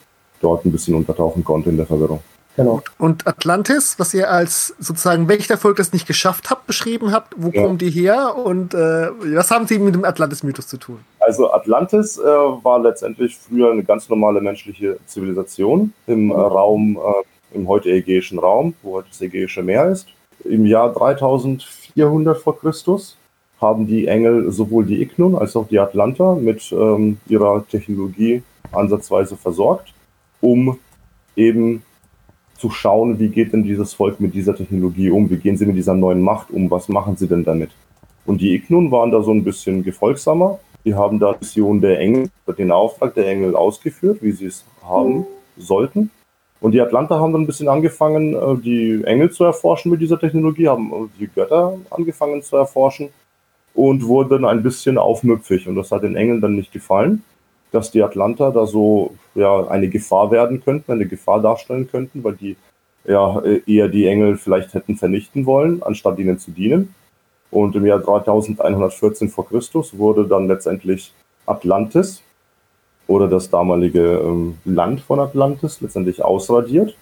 dort ein bisschen untertauchen konnte in der Verwirrung. Genau. Und Atlantis, was ihr als sozusagen Wächtervolk das nicht geschafft habt, beschrieben habt, wo ja. kommen die her und äh, was haben sie mit dem Atlantis-Mythos zu tun? Also Atlantis äh, war letztendlich früher eine ganz normale menschliche Zivilisation im äh, Raum, äh, im heute ägäischen Raum, wo heute das Ägäische Meer ist. Im Jahr 3400 vor Christus haben die Engel sowohl die Ignun als auch die Atlanta mit ähm, ihrer Technologie ansatzweise versorgt um eben zu schauen, wie geht denn dieses Volk mit dieser Technologie um, wie gehen sie mit dieser neuen Macht um, was machen sie denn damit. Und die Ignun waren da so ein bisschen gefolgsamer. Die haben da die Mission der Engel, den Auftrag der Engel ausgeführt, wie sie es haben sollten. Und die Atlanter haben dann ein bisschen angefangen, äh, die Engel zu erforschen mit dieser Technologie, haben die Götter angefangen zu erforschen und wurden ein bisschen aufmüpfig. Und das hat den Engeln dann nicht gefallen dass die Atlanta da so ja, eine Gefahr werden könnten, eine Gefahr darstellen könnten, weil die ja eher die Engel vielleicht hätten vernichten wollen, anstatt ihnen zu dienen. Und im Jahr 3114 vor Christus wurde dann letztendlich Atlantis oder das damalige ähm, Land von Atlantis letztendlich ausradiert,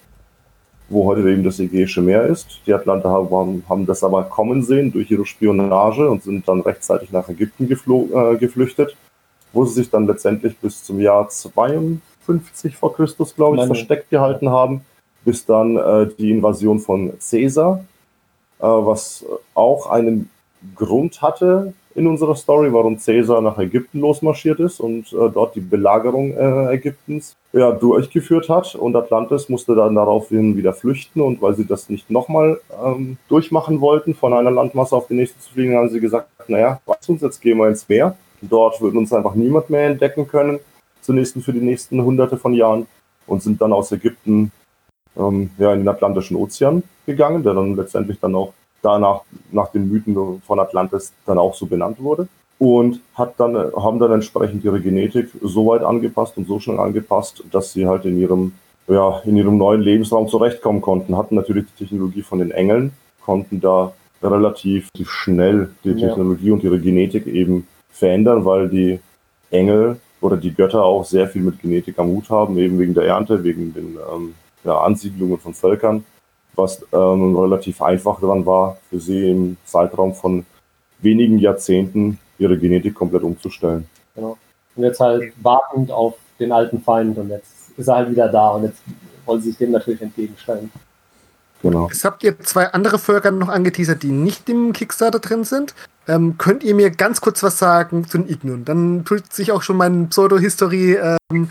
wo heute eben das Ägäische Meer ist. Die Atlanter haben, haben das aber kommen sehen durch ihre Spionage und sind dann rechtzeitig nach Ägypten äh, geflüchtet wo sie sich dann letztendlich bis zum Jahr 52 vor Christus, glaube ich, Meine. versteckt gehalten haben, bis dann äh, die Invasion von Caesar, äh, was auch einen Grund hatte in unserer Story, warum Caesar nach Ägypten losmarschiert ist und äh, dort die Belagerung äh, Ägyptens ja, durchgeführt hat. Und Atlantis musste dann daraufhin wieder flüchten. Und weil sie das nicht nochmal ähm, durchmachen wollten, von einer Landmasse auf die nächste zu fliegen, haben sie gesagt, naja, was uns, jetzt gehen wir ins Meer. Dort wird uns einfach niemand mehr entdecken können, zunächst für die nächsten hunderte von Jahren und sind dann aus Ägypten ähm, ja, in den Atlantischen Ozean gegangen, der dann letztendlich dann auch danach nach den Mythen von Atlantis dann auch so benannt wurde. Und hat dann, haben dann entsprechend ihre Genetik so weit angepasst und so schnell angepasst, dass sie halt in ihrem, ja, in ihrem neuen Lebensraum zurechtkommen konnten, hatten natürlich die Technologie von den Engeln, konnten da relativ schnell die Technologie ja. und ihre Genetik eben verändern, weil die Engel oder die Götter auch sehr viel mit Genetik am Hut haben, eben wegen der Ernte, wegen den ähm, ja, Ansiedlungen von Völkern, was ähm, relativ einfach daran war, für sie im Zeitraum von wenigen Jahrzehnten ihre Genetik komplett umzustellen. Genau. Und jetzt halt wartend auf den alten Feind und jetzt ist er halt wieder da und jetzt wollen sie sich dem natürlich entgegenstellen. Genau. Jetzt habt ihr zwei andere Völker noch angeteasert, die nicht im Kickstarter drin sind. Ähm, könnt ihr mir ganz kurz was sagen zu den Ignun? Dann tut sich auch schon mein Pseudo-History-Nerd ähm,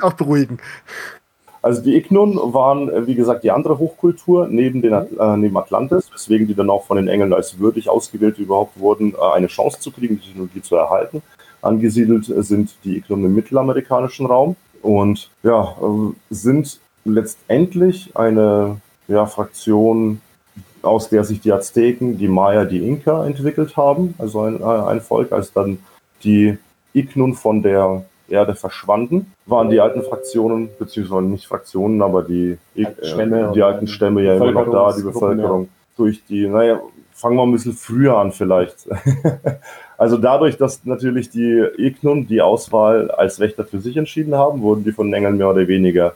auch beruhigen. Also die Ignun waren, äh, wie gesagt, die andere Hochkultur neben, den, äh, neben Atlantis, weswegen die dann auch von den Engeln als würdig ausgewählt überhaupt wurden, äh, eine Chance zu kriegen, die Technologie zu erhalten. Angesiedelt sind die Ignun im mittelamerikanischen Raum und ja, äh, sind letztendlich eine ja, Fraktion, aus der sich die Azteken, die Maya, die Inka entwickelt haben, also ein, äh, ein Volk, als dann die Ignun von der Erde verschwanden, waren die alten Fraktionen, beziehungsweise nicht Fraktionen, aber die, äh, Stämme, die alten Stämme ja immer noch da, die Bevölkerung. Durch die, naja, fangen wir ein bisschen früher an vielleicht. [LAUGHS] also dadurch, dass natürlich die Ignun die Auswahl als Wächter für sich entschieden haben, wurden die von den Engeln mehr oder weniger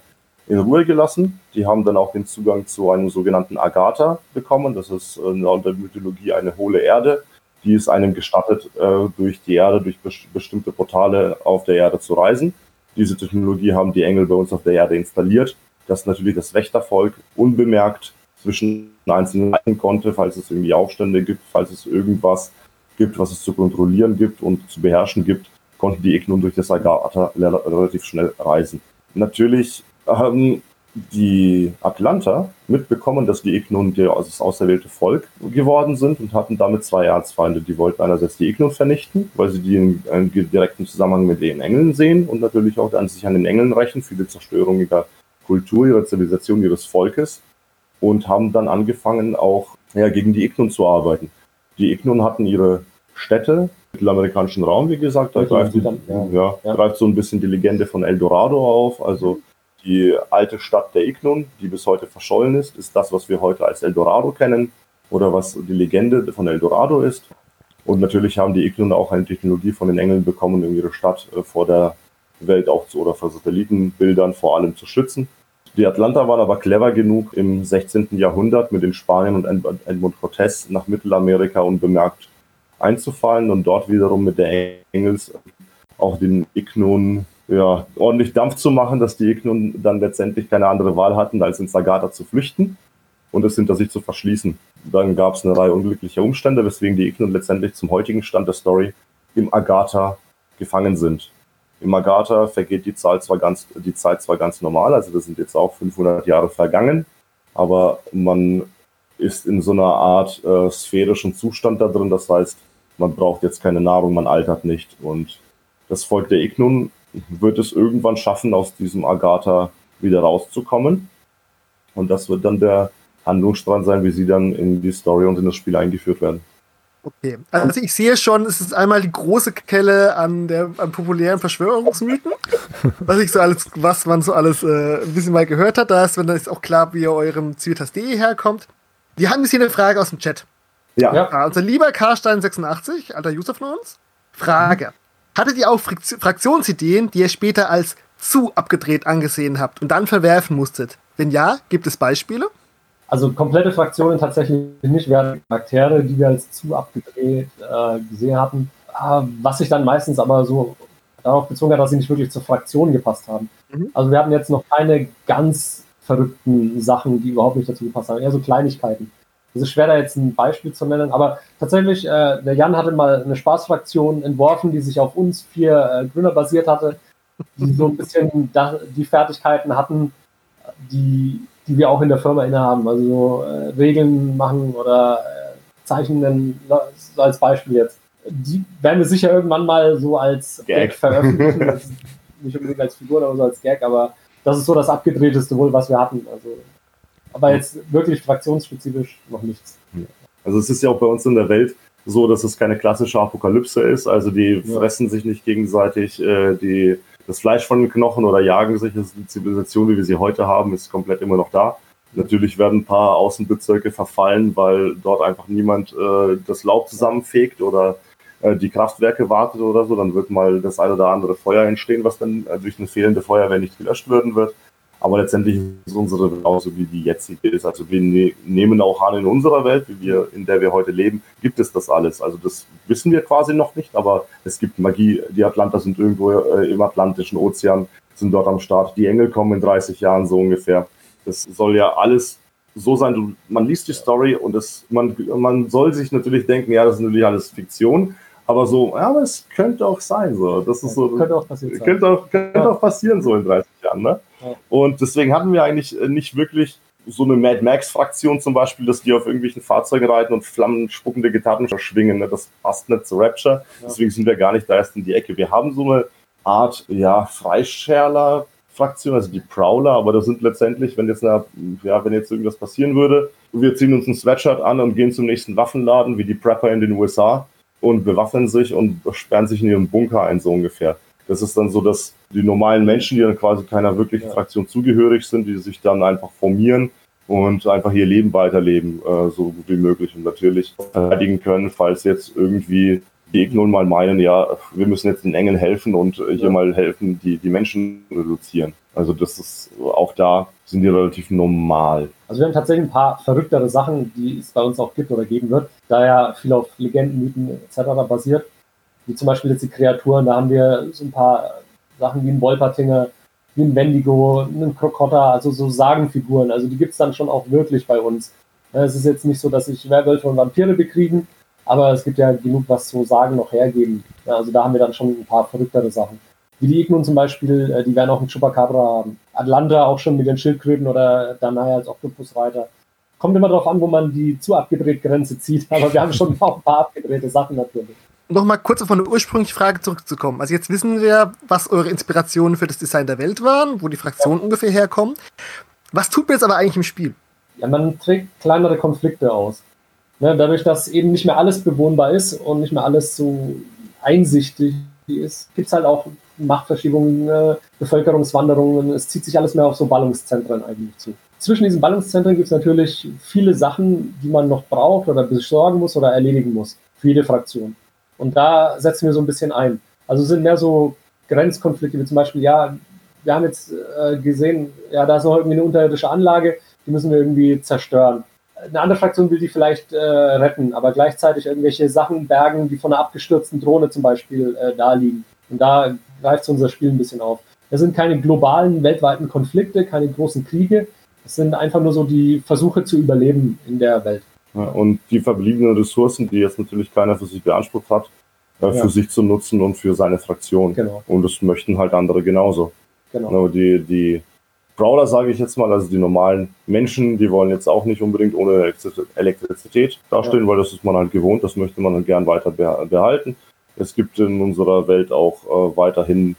in Ruhe gelassen. Die haben dann auch den Zugang zu einem sogenannten Agatha bekommen. Das ist in der Mythologie eine hohle Erde, die es einem gestattet, äh, durch die Erde, durch bestimmte Portale auf der Erde zu reisen. Diese Technologie haben die Engel bei uns auf der Erde installiert, dass natürlich das Wächtervolk unbemerkt zwischen einzelnen Leiten konnte, falls es irgendwie Aufstände gibt, falls es irgendwas gibt, was es zu kontrollieren gibt und zu beherrschen gibt, konnten die Ignun durch das Agatha relativ schnell reisen. Natürlich haben die Atlanter mitbekommen, dass die Ignun das auserwählte Volk geworden sind und hatten damit zwei Erzfeinde. Die wollten einerseits die Ignun vernichten, weil sie die in, in direkten Zusammenhang mit den Engeln sehen und natürlich auch an sich an den Engeln rächen für die Zerstörung ihrer Kultur, ihrer Zivilisation, ihres Volkes und haben dann angefangen, auch ja, gegen die Ignun zu arbeiten. Die Ignun hatten ihre Städte im mittelamerikanischen Raum, wie gesagt, da greift, ja, ja, ja. greift so ein bisschen die Legende von El Dorado auf, also die alte Stadt der Ignun, die bis heute verschollen ist, ist das, was wir heute als Eldorado kennen oder was die Legende von Eldorado ist. Und natürlich haben die Ignun auch eine Technologie von den Engeln bekommen, um ihre Stadt äh, vor der Welt auch zu oder vor Satellitenbildern vor allem zu schützen. Die Atlanter waren aber clever genug, im 16. Jahrhundert mit den Spaniern und Edmund Cortés nach Mittelamerika unbemerkt einzufallen und dort wiederum mit der Engels auch den Ignun ja, ordentlich Dampf zu machen, dass die Ignun dann letztendlich keine andere Wahl hatten, als ins Agatha zu flüchten und es hinter sich zu verschließen. Dann gab es eine Reihe unglücklicher Umstände, weswegen die Ignun letztendlich zum heutigen Stand der Story im Agatha gefangen sind. Im Agatha vergeht die, Zahl zwar ganz, die Zeit zwar ganz normal, also das sind jetzt auch 500 Jahre vergangen, aber man ist in so einer Art äh, sphärischen Zustand da drin, das heißt, man braucht jetzt keine Nahrung, man altert nicht und das Volk der Ignun wird es irgendwann schaffen, aus diesem Agatha wieder rauszukommen. Und das wird dann der Handlungsstrang sein, wie sie dann in die Story und in das Spiel eingeführt werden. Okay, also ich sehe schon, es ist einmal die große Kelle an der an populären Verschwörungsmythen, [LAUGHS] was ich so alles, was man so alles äh, ein bisschen mal gehört hat. Da ist, wenn dann ist auch klar, wie ihr eurem Civitas.de herkommt. Wir haben jetzt hier eine Frage aus dem Chat. Ja. ja unser lieber Karstein86, alter User von uns, Frage. Hattet ihr auch Fraktionsideen, die ihr später als zu abgedreht angesehen habt und dann verwerfen musstet? Wenn ja, gibt es Beispiele? Also komplette Fraktionen tatsächlich nicht. Wir hatten Charaktere, die wir als zu abgedreht äh, gesehen hatten, äh, was sich dann meistens aber so darauf bezogen hat, dass sie nicht wirklich zur Fraktion gepasst haben. Mhm. Also wir hatten jetzt noch keine ganz verrückten Sachen, die überhaupt nicht dazu gepasst haben, eher so Kleinigkeiten. Es ist schwer, da jetzt ein Beispiel zu nennen, aber tatsächlich, äh, der Jan hatte mal eine Spaßfraktion entworfen, die sich auf uns vier äh, Gründer basiert hatte, die so ein bisschen da, die Fertigkeiten hatten, die, die wir auch in der Firma innehaben. Also so, äh, Regeln machen oder äh, zeichnen, so als Beispiel jetzt. Die werden wir sicher irgendwann mal so als Gag, veröffentlichen. nicht unbedingt als Figur, aber so als Gag, aber das ist so das abgedrehteste wohl, was wir hatten. Also aber jetzt wirklich fraktionsspezifisch noch nichts. Also es ist ja auch bei uns in der Welt so, dass es keine klassische Apokalypse ist. Also die ja. fressen sich nicht gegenseitig äh, die, das Fleisch von den Knochen oder jagen sich. Die Zivilisation, wie wir sie heute haben, ist komplett immer noch da. Natürlich werden ein paar Außenbezirke verfallen, weil dort einfach niemand äh, das Laub zusammenfegt oder äh, die Kraftwerke wartet oder so. Dann wird mal das eine oder andere Feuer entstehen, was dann äh, durch eine fehlende Feuerwehr nicht gelöscht werden wird. Aber letztendlich ist unsere Welt auch so, wie die jetzige ist. Also wir ne nehmen auch an, in unserer Welt, wie wir, in der wir heute leben, gibt es das alles. Also das wissen wir quasi noch nicht, aber es gibt Magie. Die Atlanter sind irgendwo äh, im Atlantischen Ozean, sind dort am Start. Die Engel kommen in 30 Jahren so ungefähr. Das soll ja alles so sein, du, man liest die Story und es, man, man soll sich natürlich denken, ja, das ist natürlich alles Fiktion, aber so, ja, aber es könnte auch sein, so. Das ist so. Könnte auch passieren. Könnte auch, könnte ja. auch passieren, so in 30 Jahren, ne? Und deswegen hatten wir eigentlich äh, nicht wirklich so eine Mad Max-Fraktion zum Beispiel, dass die auf irgendwelchen Fahrzeugen reiten und flammenspuckende Gitarren schwingen. Ne? Das passt nicht zu Rapture. Ja. Deswegen sind wir gar nicht da erst in die Ecke. Wir haben so eine Art, ja, Freischärler, Fraktion, also die Prowler, aber das sind letztendlich, wenn jetzt, eine, ja, wenn jetzt irgendwas passieren würde, wir ziehen uns ein Sweatshirt an und gehen zum nächsten Waffenladen, wie die Prepper in den USA und bewaffnen sich und sperren sich in ihren Bunker ein, so ungefähr. Das ist dann so, dass die normalen Menschen, die dann quasi keiner wirklichen ja. Fraktion zugehörig sind, die sich dann einfach formieren und einfach ihr Leben weiterleben, äh, so gut wie möglich und natürlich verteidigen können, falls jetzt irgendwie die nun mal meinen, ja, wir müssen jetzt den Engeln helfen und hier ja. mal helfen, die, die Menschen reduzieren. Also das ist auch da sind die relativ normal. Also wir haben tatsächlich ein paar verrücktere Sachen, die es bei uns auch gibt oder geben wird, da ja viel auf Legenden, Mythen etc. basiert. Wie zum Beispiel jetzt die Kreaturen, da haben wir so ein paar Sachen wie ein Wolpertinger, wie ein Wendigo, einen Krokotter, also so Sagenfiguren. Also die gibt es dann schon auch wirklich bei uns. Es ist jetzt nicht so, dass sich Werwölfe und Vampire bekriegen, aber es gibt ja genug, was so Sagen noch hergeben. Also da haben wir dann schon ein paar verrücktere Sachen. Wie die Ignon zum Beispiel, äh, die werden auch mit Chupacabra haben. Atlanta auch schon mit den Schildkröten oder Danaya als Oktopusreiter. Kommt immer darauf an, wo man die zu abgedrehte Grenze zieht. [LAUGHS] Aber wir haben schon auch ein paar abgedrehte Sachen natürlich. Nochmal kurz auf eine ursprüngliche Frage zurückzukommen. Also jetzt wissen wir, was eure Inspirationen für das Design der Welt waren, wo die Fraktionen ja. ungefähr herkommen. Was tut man jetzt aber eigentlich im Spiel? Ja, man trägt kleinere Konflikte aus. Ne, dadurch, dass eben nicht mehr alles bewohnbar ist und nicht mehr alles so einsichtig ist, gibt es halt auch Machtverschiebungen, äh, Bevölkerungswanderungen. Es zieht sich alles mehr auf so Ballungszentren eigentlich zu. Zwischen diesen Ballungszentren gibt es natürlich viele Sachen, die man noch braucht oder besorgen muss oder erledigen muss für jede Fraktion. Und da setzen wir so ein bisschen ein. Also sind mehr so Grenzkonflikte, wie zum Beispiel, ja, wir haben jetzt äh, gesehen, ja, da ist noch irgendwie eine unterirdische Anlage, die müssen wir irgendwie zerstören eine andere Fraktion will die vielleicht äh, retten, aber gleichzeitig irgendwelche Sachen bergen, die von einer abgestürzten Drohne zum Beispiel äh, da liegen. Und da greift unser Spiel ein bisschen auf. Das sind keine globalen, weltweiten Konflikte, keine großen Kriege. Es sind einfach nur so die Versuche zu überleben in der Welt. Und die verbliebenen Ressourcen, die jetzt natürlich keiner für sich beansprucht hat, äh, für ja. sich zu nutzen und für seine Fraktion. Genau. Und das möchten halt andere genauso. Genau. Die, die Brawler, sage ich jetzt mal, also die normalen Menschen, die wollen jetzt auch nicht unbedingt ohne Elektrizität dastehen, ja. weil das ist man halt gewohnt, das möchte man dann gern weiter behalten. Es gibt in unserer Welt auch äh, weiterhin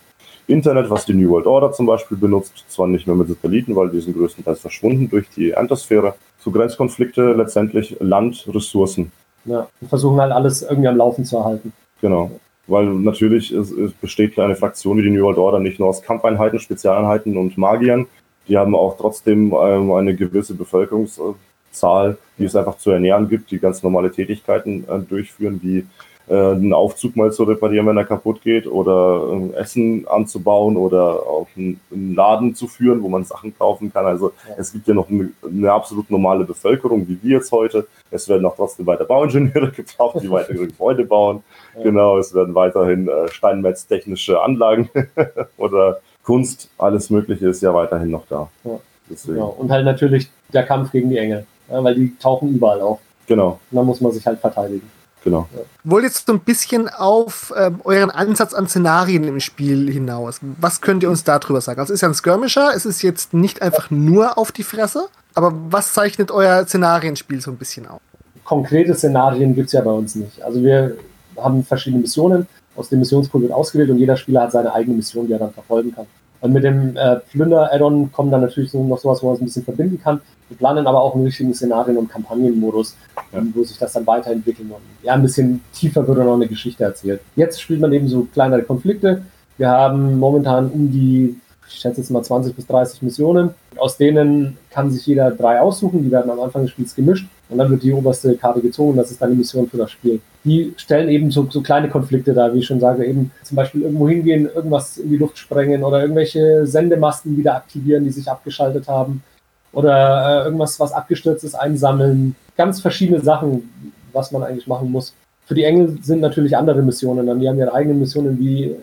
Internet, was die New World Order zum Beispiel benutzt, zwar nicht mehr mit Satelliten, weil die sind größtenteils verschwunden durch die Antosphäre. Zu Grenzkonflikte letztendlich Land, Ressourcen. Ja, wir versuchen halt alles irgendwie am Laufen zu erhalten. Genau weil natürlich es, es besteht eine Fraktion wie die New World Order nicht nur aus Kampfeinheiten, Spezialeinheiten und Magiern, die haben auch trotzdem ähm, eine gewisse Bevölkerungszahl, die es einfach zu ernähren gibt, die ganz normale Tätigkeiten äh, durchführen, wie äh, einen Aufzug mal zu reparieren, wenn er kaputt geht, oder äh, Essen anzubauen oder auch einen, einen, Laden zu führen, wo man Sachen kaufen kann. Also ja. es gibt ja noch eine, eine, absolut normale Bevölkerung, wie wir jetzt heute. Es werden auch trotzdem weiter Bauingenieure [LAUGHS] gebraucht, die weitere [LAUGHS] Gebäude bauen. Ja. Genau, es werden weiterhin äh, steinmetztechnische Anlagen [LAUGHS] oder Kunst, alles Mögliche ist ja weiterhin noch da. Ja. Genau. Und halt natürlich der Kampf gegen die Engel, weil die tauchen überall auf. Genau. Und dann muss man sich halt verteidigen. Genau. Ja. Wollt jetzt so ein bisschen auf ähm, euren Ansatz an Szenarien im Spiel hinaus. Was könnt ihr uns darüber sagen? Also es ist ja ein Skirmisher, es ist jetzt nicht einfach nur auf die Fresse, aber was zeichnet euer Szenarienspiel so ein bisschen aus? Konkrete Szenarien gibt es ja bei uns nicht. Also wir haben verschiedene Missionen aus dem Missionspool wird ausgewählt und jeder Spieler hat seine eigene Mission, die er dann verfolgen kann. Und mit dem äh, Plünder-Add-on kommen dann natürlich so noch sowas, wo man es ein bisschen verbinden kann. Wir planen aber auch einen richtigen Szenarien- und Kampagnenmodus, ja. wo sich das dann weiterentwickeln und ja, ein bisschen tiefer wird noch eine Geschichte erzählt. Jetzt spielt man eben so kleinere Konflikte. Wir haben momentan um die ich schätze jetzt mal 20 bis 30 Missionen. Aus denen kann sich jeder drei aussuchen. Die werden am Anfang des Spiels gemischt und dann wird die oberste Karte gezogen. Das ist dann die Mission für das Spiel. Die stellen eben so, so kleine Konflikte dar, wie ich schon sage, eben zum Beispiel irgendwo hingehen, irgendwas in die Luft sprengen oder irgendwelche Sendemasten wieder aktivieren, die sich abgeschaltet haben oder äh, irgendwas, was abgestürzt ist, einsammeln. Ganz verschiedene Sachen, was man eigentlich machen muss. Für die Engel sind natürlich andere Missionen. Dann die haben ihre eigenen Missionen wie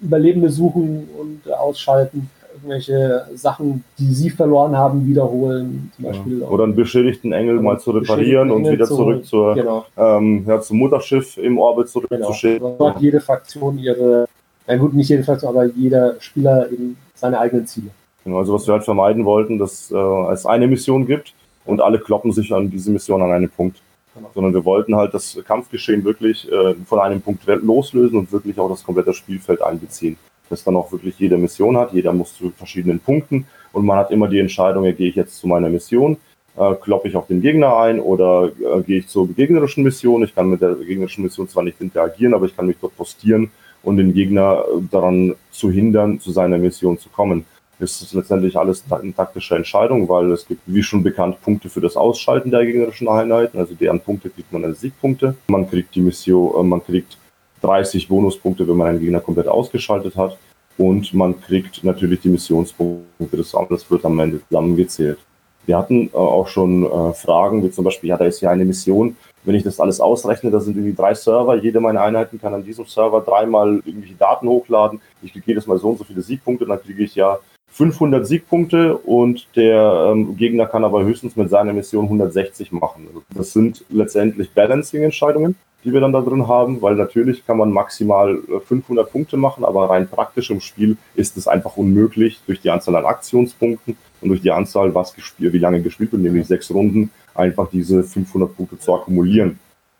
Überlebende suchen und ausschalten. irgendwelche Sachen, die sie verloren haben, wiederholen. Zum Beispiel. Oder einen beschädigten Engel mal zu reparieren und Engel wieder zu- zurück zur, Genau. ähm, ja, zum Mutterschiff im Orbit Genau. zurückzuschicken. Also hat jede Fraktion ihre, na gut, nicht jede Fraktion, aber jeder Spieler eben seine eigenen Ziele. Genau, also was wir halt vermeiden wollten, dass äh, es eine Mission gibt und alle kloppen sich an diese Mission an einen Punkt. Genau. Sondern wir wollten halt das Kampfgeschehen wirklich äh, von einem Punkt loslösen und wirklich auch das komplette Spielfeld einbeziehen. Dass dann auch wirklich jede Mission hat, jeder muss zu verschiedenen Punkten und man hat immer die Entscheidung, ja, gehe ich jetzt zu meiner Mission, äh, kloppe ich auf den Gegner ein oder äh, gehe ich zur gegnerischen Mission. Ich kann mit der gegnerischen Mission zwar nicht interagieren, aber ich kann mich dort postieren und den Gegner äh, daran zu hindern, zu seiner Mission zu kommen ist letztendlich alles eine taktische Entscheidung, weil es gibt, wie schon bekannt, Punkte für das Ausschalten der gegnerischen Einheiten. Also deren Punkte kriegt man als Siegpunkte. Man kriegt die Mission, äh, man kriegt 30 Bonuspunkte, wenn man einen Gegner komplett ausgeschaltet hat. Und man kriegt natürlich die Missionspunkte. Das, das wird am Ende zusammengezählt. Wir hatten äh, auch schon äh, Fragen, wie zum Beispiel, ja, da ist ja eine Mission. Wenn ich das alles ausrechne, da sind irgendwie drei Server. Jede meiner Einheiten kann an diesem Server dreimal irgendwelche Daten hochladen. Ich kriege jedes Mal so und so viele Siegpunkte. Dann kriege ich ja 500 Siegpunkte und der ähm, Gegner kann aber höchstens mit seiner Mission 160 machen. Also das sind letztendlich Balancing-Entscheidungen, die wir dann da drin haben, weil natürlich kann man maximal äh, 500 Punkte machen, aber rein praktisch im Spiel ist es einfach unmöglich durch die Anzahl an Aktionspunkten und durch die Anzahl, was gespielt, wie lange gespielt wird, nämlich sechs Runden, einfach diese 500 Punkte zu akkumulieren.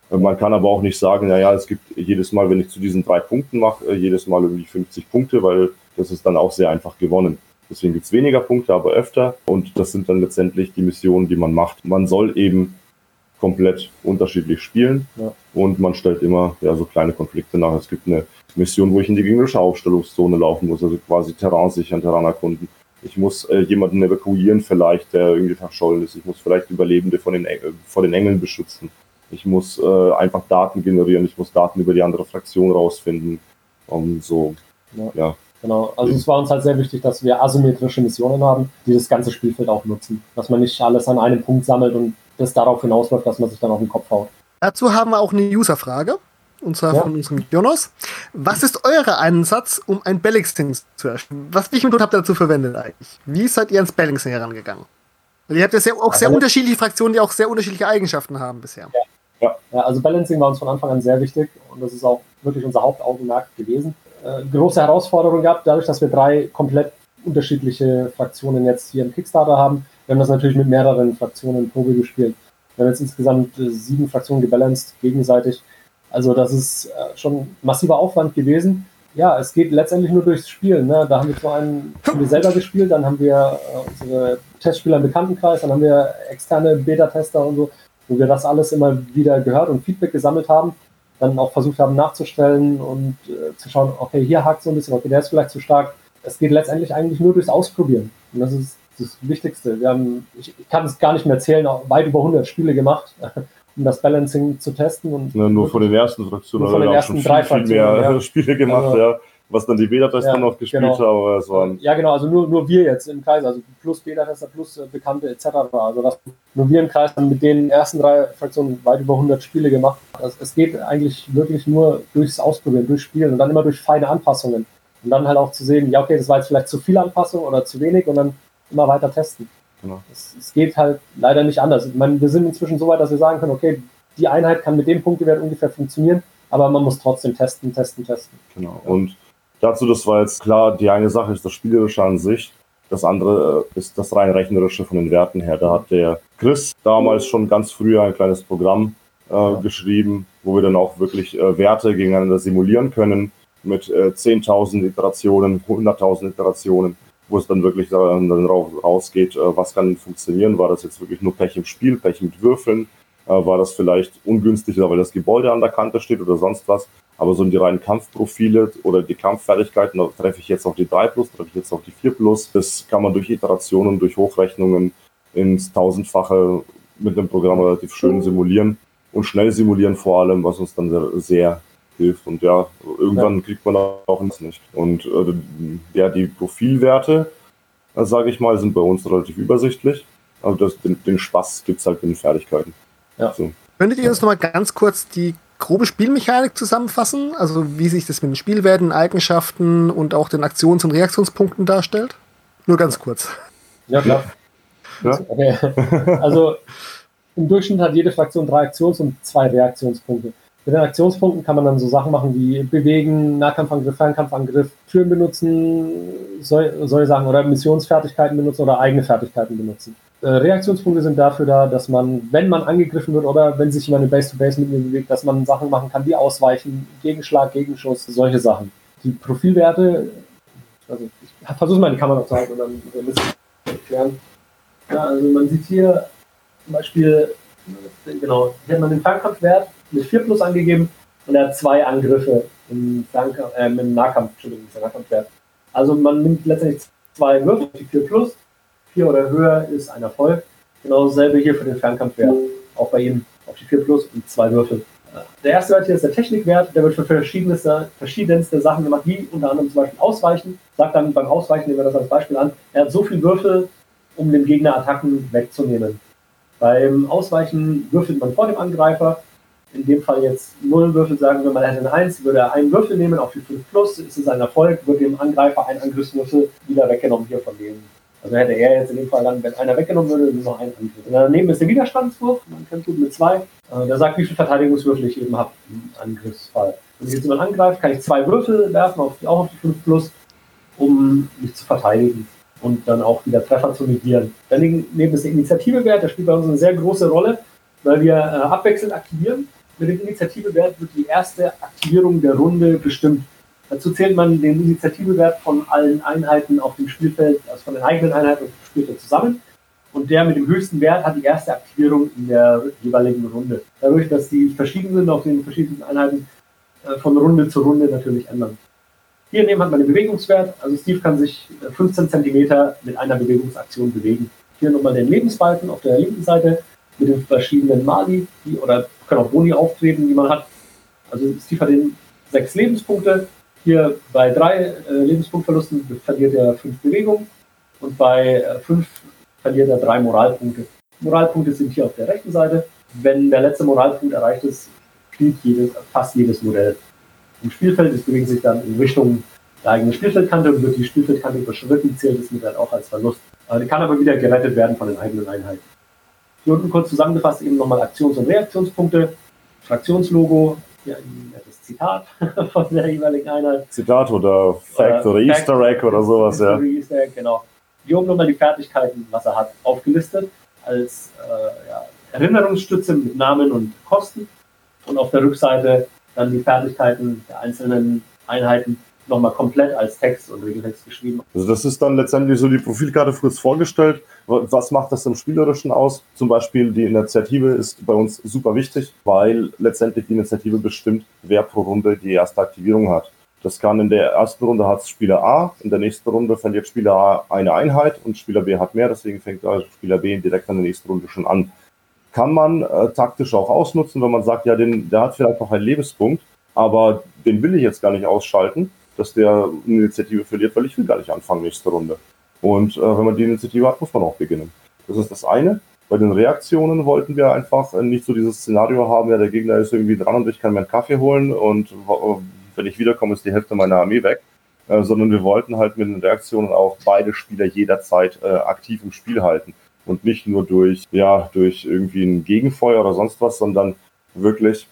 Äh, Man kann aber auch nicht sagen, naja, es gibt jedes Mal, wenn ich zu diesen drei Punkten mache, äh, jedes Mal irgendwie 50 Punkte, weil das ist dann auch sehr einfach gewonnen. Deswegen gibt's weniger Punkte, aber öfter. Und das sind dann letztendlich die Missionen, die man macht. Man soll eben komplett unterschiedlich spielen Ja. und man stellt immer ja, so kleine Konflikte nach. Es gibt eine Mission, wo ich in die gegnerische Aufstellungszone laufen muss, also quasi Terrain sichern, Terrain erkunden. Ich muss äh, jemanden evakuieren vielleicht, der irgendwie verschollen ist. Ich muss vielleicht Überlebende von den, Eng- vor den Engeln beschützen. Ich muss äh, einfach Daten generieren. Ich muss Daten über die andere Fraktion rausfinden. Um so, Ja. ja, Genau. Also es war uns halt sehr wichtig, dass wir asymmetrische Missionen haben, die das ganze Spielfeld auch nutzen. Dass man nicht alles an einem Punkt sammelt und das darauf hinausläuft, dass man sich dann auf den Kopf haut. Dazu haben wir auch eine Userfrage. Und zwar Ja. von unserem Jonas. Was ist euer Einsatz, um ein Balancing zu erstellen? Was welche Methode habt ihr dazu verwendet eigentlich? Wie seid ihr ans Balancing herangegangen? Weil ihr habt ja sehr, auch sehr Also- unterschiedliche Fraktionen, die auch sehr unterschiedliche Eigenschaften haben bisher. Ja, also Balancing war uns von Anfang an sehr wichtig und das ist auch wirklich unser Hauptaugenmerk gewesen. Äh, große Herausforderung gehabt, dadurch, dass wir drei komplett unterschiedliche Fraktionen jetzt hier im Kickstarter haben. Wir haben das natürlich mit mehreren Fraktionen Probe gespielt. Wir haben jetzt insgesamt äh, sieben Fraktionen gebalanced gegenseitig. Also das ist äh, schon massiver Aufwand gewesen. Ja, es geht letztendlich nur durchs Spielen. Ne? Da haben wir zum einen haben wir selber gespielt, dann haben wir äh, unsere Testspieler im Bekanntenkreis, dann haben wir externe Beta-Tester und so, wo wir das alles immer wieder gehört und Feedback gesammelt haben, dann auch versucht haben nachzustellen und äh, zu schauen, okay, hier hakt so ein bisschen, okay, der ist vielleicht zu stark. Es geht letztendlich eigentlich nur durchs Ausprobieren. Und das ist das Wichtigste. Wir haben, ich, ich kann es gar nicht mehr zählen, auch weit über 100 Spiele gemacht, [LAUGHS] um das Balancing zu testen. Und Ne, nur von den ersten Fraktionen haben den wir auch ersten schon drei viel, viel mehr ja. [LAUGHS] Spiele gemacht, Also- ja. Was dann die Beta-Tester Ja, noch gespielt genau. haben, aber es waren Ja, genau, also nur, nur wir jetzt im Kreis, also plus Beta-Tester, plus äh, Bekannte etc. Also das, nur wir im Kreis haben mit den ersten drei Fraktionen weit über 100 Spiele gemacht. Das, es geht eigentlich wirklich nur durchs Ausprobieren, durchs Spielen und dann immer durch feine Anpassungen. Und dann halt auch zu sehen, ja okay, das war jetzt vielleicht zu viel Anpassung oder zu wenig und dann immer weiter testen. Genau. Es, es geht halt leider nicht anders. Ich meine, wir sind inzwischen so weit, dass wir sagen können, okay, die Einheit kann mit dem Punktewert ungefähr funktionieren, aber man muss trotzdem testen, testen, testen. Genau. Und dazu, das war jetzt klar, die eine Sache ist das Spielerische an sich, das andere äh, ist das rein rechnerische von den Werten her. Da hat der Chris damals schon ganz früh ein kleines Programm äh, geschrieben, wo wir dann auch wirklich äh, Werte gegeneinander simulieren können mit äh, 10.000 Iterationen, 100.000 Iterationen, wo es dann wirklich dann, dann rau- rausgeht, äh, was kann funktionieren. War das jetzt wirklich nur Pech im Spiel, Pech mit Würfeln? Äh, war das vielleicht ungünstig, weil das Gebäude an der Kante steht oder sonst was? Aber so die reinen Kampfprofile oder die Kampffertigkeiten, da treffe ich jetzt auf die 3 plus, treffe ich jetzt auf die 4 plus. Das kann man durch Iterationen, durch Hochrechnungen ins Tausendfache mit dem Programm relativ schön simulieren und schnell simulieren vor allem, was uns dann sehr, sehr hilft. Und ja, irgendwann kriegt man auch ins nicht. Und äh, ja, die Profilwerte, äh, sage ich mal, sind bei uns relativ übersichtlich. Aber das, den, den Spaß gibt's halt in den Fertigkeiten. Ja. So. Könntet ihr uns noch mal ganz kurz die grobe Spielmechanik zusammenfassen? Also wie sich das mit den Spielwerten, Eigenschaften und auch den Aktions- und Reaktionspunkten darstellt? Nur ganz kurz. Ja, klar. Ja? Okay. Also im Durchschnitt hat jede Fraktion drei Aktions- und zwei Reaktionspunkte. Mit den Aktionspunkten kann man dann so Sachen machen wie bewegen, Nahkampfangriff, Fernkampfangriff, Türen benutzen, solche Sachen oder Missionsfertigkeiten benutzen oder eigene Fertigkeiten benutzen. Äh, Reaktionspunkte sind dafür da, dass man, wenn man angegriffen wird oder wenn sich jemand in Base-to-Base mit mir bewegt, dass man Sachen machen kann wie Ausweichen, Gegenschlag, Gegenschuss, solche Sachen. Die Profilwerte, also ich versuche mal die Kamera zu halten und dann ein bisschen erklären. Ja, also man sieht hier zum Beispiel, genau, hier hat man den Fernkampfwert mit 4 plus angegeben und er hat zwei Angriffe im, Fernkampf, äh, im Nahkampf, Entschuldigung, im Nahkampfwert. Also man nimmt letztendlich zwei Würfel, die 4 plus, 4 oder höher ist ein Erfolg. Genau dasselbe hier für den Fernkampfwert. Auch bei ihm auf die 4 plus und zwei Würfel. Der erste Wert hier ist der Technikwert, der wird für verschiedenste, verschiedenste Sachen gemacht, wie unter anderem zum Beispiel Ausweichen. Sagt dann beim Ausweichen, nehmen wir das als Beispiel an, er hat so viele Würfel, um dem Gegner Attacken wegzunehmen. Beim Ausweichen würfelt man vor dem Angreifer. In dem Fall jetzt 0 Würfel, sagen wir mal, er hätte eine 1, würde er einen Würfel nehmen auf die 5 plus, ist es ein Erfolg, wird dem Angreifer ein Angriffswürfel wieder weggenommen hier von dem. Also hätte er jetzt in dem Fall dann, wenn einer weggenommen würde, nur noch einen Angriff. Und daneben ist der Widerstandswurf, man kennt gut mit 2. Äh, der sagt, wie viele Verteidigungswürfel ich eben habe im Angriffsfall. Wenn ich jetzt jemand angreift, kann ich zwei Würfel werfen, auch auf die 5 plus, um mich zu verteidigen und dann auch wieder Treffer zu negieren. Daneben ist der Initiativewert, der spielt bei uns eine sehr große Rolle, weil wir äh, abwechselnd aktivieren. Mit dem Initiativewert wird die erste Aktivierung der Runde bestimmt. Dazu zählt man den Initiativewert von allen Einheiten auf dem Spielfeld, also von den eigenen Einheiten auf dem Spielfeld zusammen. Und der mit dem höchsten Wert hat die erste Aktivierung in der jeweiligen Runde. Dadurch, dass die verschiedenen auf den verschiedenen Einheiten äh, von Runde zu Runde natürlich ändern. Hier neben hat man den Bewegungswert. Also Steve kann sich 15 cm mit einer Bewegungsaktion bewegen. Hier nochmal den Lebensbalken auf der linken Seite mit den verschiedenen Mali, die, oder können auch Boni auftreten, die man hat. Also Steve hat den sechs Lebenspunkte. Hier bei drei äh, Lebenspunktverlusten verliert er fünf Bewegungen und bei äh, fünf verliert er drei Moralpunkte. Moralpunkte sind hier auf der rechten Seite. Wenn der letzte Moralpunkt erreicht ist, fliegt jedes, fast jedes Modell im Spielfeld. Es bewegt sich dann in Richtung der eigenen Spielfeldkante und wird die Spielfeldkante überschritten, zählt es mit dann auch als Verlust. Die kann aber wieder gerettet werden von den eigenen Einheiten. Hier unten kurz zusammengefasst eben nochmal Aktions- und Reaktionspunkte, Fraktionslogo, ein nettes Zitat [LAUGHS] von der jeweiligen Einheit. Zitat oder Fact oder, oder Easter Egg oder sowas, ja. Easter Egg, genau. Hier oben nochmal die Fertigkeiten, was er hat, aufgelistet als äh, ja, Erinnerungsstütze mit Namen und Kosten. Und auf der Rückseite dann die Fertigkeiten der einzelnen Einheiten nochmal komplett als Text und Regeltext geschrieben. Also das ist dann letztendlich so die Profilkarte kurz vorgestellt. Was macht das im Spielerischen aus? Zum Beispiel die Initiative ist bei uns super wichtig, weil letztendlich die Initiative bestimmt, wer pro Runde die erste Aktivierung hat. Das kann in der ersten Runde hat Spieler A, in der nächsten Runde verliert Spieler A eine Einheit und Spieler B hat mehr, deswegen fängt Spieler B direkt an der nächsten Runde schon an kann man äh, taktisch auch ausnutzen, wenn man sagt, ja, den, der hat vielleicht noch einen Lebenspunkt, aber den will ich jetzt gar nicht ausschalten, dass der eine Initiative verliert, weil ich will gar nicht anfangen nächste Runde. Und äh, wenn man die Initiative hat, muss man auch beginnen. Das ist das eine. Bei den Reaktionen wollten wir einfach nicht so dieses Szenario haben, ja, der Gegner ist irgendwie dran und ich kann mir einen Kaffee holen und wenn ich wiederkomme, ist die Hälfte meiner Armee weg. Äh, sondern wir wollten halt mit den Reaktionen auch beide Spieler jederzeit äh, aktiv im Spiel halten und nicht nur durch, ja, durch irgendwie ein Gegenfeuer oder sonst was, sondern wirklich,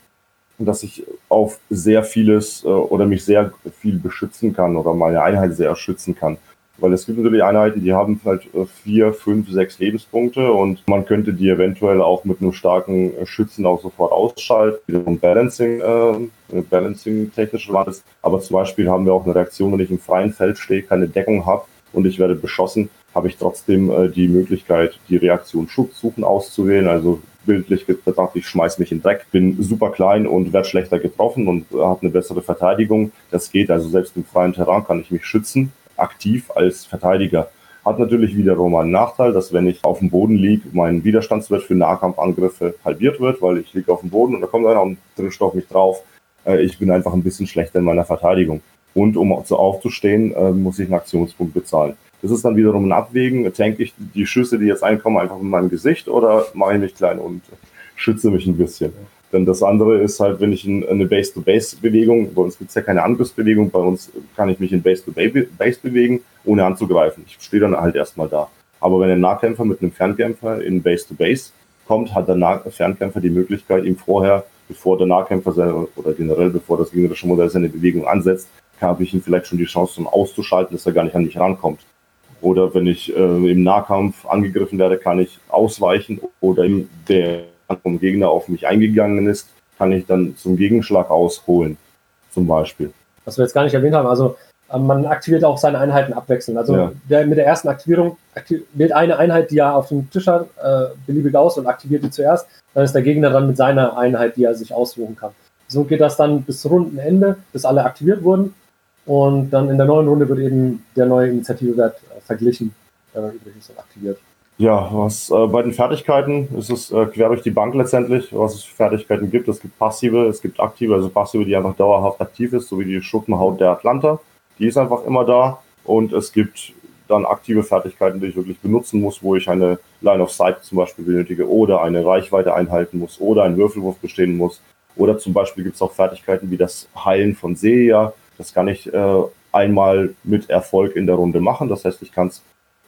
dass ich auf sehr vieles äh, oder mich sehr viel beschützen kann oder meine Einheit sehr schützen kann. Weil es gibt natürlich Einheiten, die haben halt äh, vier, fünf, sechs Lebenspunkte und man könnte die eventuell auch mit einem starken Schützen auch sofort ausschalten. Wiederum Balancing, äh, Balancing technisch war das. Aber zum Beispiel haben wir auch eine Reaktion, wenn ich im freien Feld stehe, keine Deckung habe und ich werde beschossen, habe ich trotzdem äh, die Möglichkeit, die Reaktion Schutz suchen auszuwählen. Also bildlich gedacht, ich schmeiß mich in Dreck, bin super klein und werde schlechter getroffen und äh, habe eine bessere Verteidigung. Das geht also selbst im freien Terrain kann ich mich schützen, aktiv als Verteidiger. Hat natürlich wiederum einen Nachteil, dass wenn ich auf dem Boden liege, mein Widerstandswert für Nahkampfangriffe halbiert wird, weil ich liege auf dem Boden und da kommt einer und drischt auf mich drauf. Äh, ich bin einfach ein bisschen schlechter in meiner Verteidigung. Und um so aufzustehen, äh, muss ich einen Aktionspunkt bezahlen. Das ist dann wiederum ein Abwägen. Tank ich die Schüsse, die jetzt einkommen, einfach in meinem Gesicht oder mache ich mich klein und schütze mich ein bisschen? Denn das andere ist halt, wenn ich in, eine Base-to-Base-Bewegung, bei uns gibt es ja keine Angriffsbewegung, bei uns kann ich mich in Base-to-Base bewegen, ohne anzugreifen. Ich stehe dann halt erstmal da. Aber wenn ein Nahkämpfer mit einem Fernkämpfer in Base-to-Base kommt, hat der nah Fernkämpfer die Möglichkeit, ihm vorher, bevor der Nahkämpfer seine, oder generell bevor das gegnerische Modell seine Bewegung ansetzt, habe ich ihm vielleicht schon die Chance, um auszuschalten, dass er gar nicht an mich rankommt. Oder wenn ich äh, im Nahkampf angegriffen werde, kann ich ausweichen oder im, der vom Gegner auf mich eingegangen ist, kann ich dann zum Gegenschlag ausholen, zum Beispiel. Was wir jetzt gar nicht erwähnt haben, also ähm, man aktiviert auch seine Einheiten abwechselnd. Also ja. der, mit der ersten Aktivierung aktiv wählt eine Einheit, die er auf dem Tisch hat, äh, beliebig aus und aktiviert die zuerst. Dann ist der Gegner dann mit seiner Einheit, die er sich aussuchen kann. So geht das dann bis Rundenende, bis alle aktiviert wurden. Und dann in der neuen Runde wird eben der neue Initiativewert äh, verglichen, der dann übrig ist und aktiviert. Ja, was äh, bei den Fertigkeiten ist es äh, quer durch die Bank letztendlich, was es für Fertigkeiten gibt. Es gibt passive, es gibt aktive, also passive, die einfach dauerhaft aktiv ist, so wie die Schuppenhaut der Atlanta. Die ist einfach immer da. Und es gibt dann aktive Fertigkeiten, die ich wirklich benutzen muss, wo ich eine Line of Sight zum Beispiel benötige oder eine Reichweite einhalten muss oder einen Würfelwurf bestehen muss. Oder zum Beispiel gibt es auch Fertigkeiten wie das Heilen von Seja. Das kann ich äh, einmal mit Erfolg in der Runde machen. Das heißt, ich kann es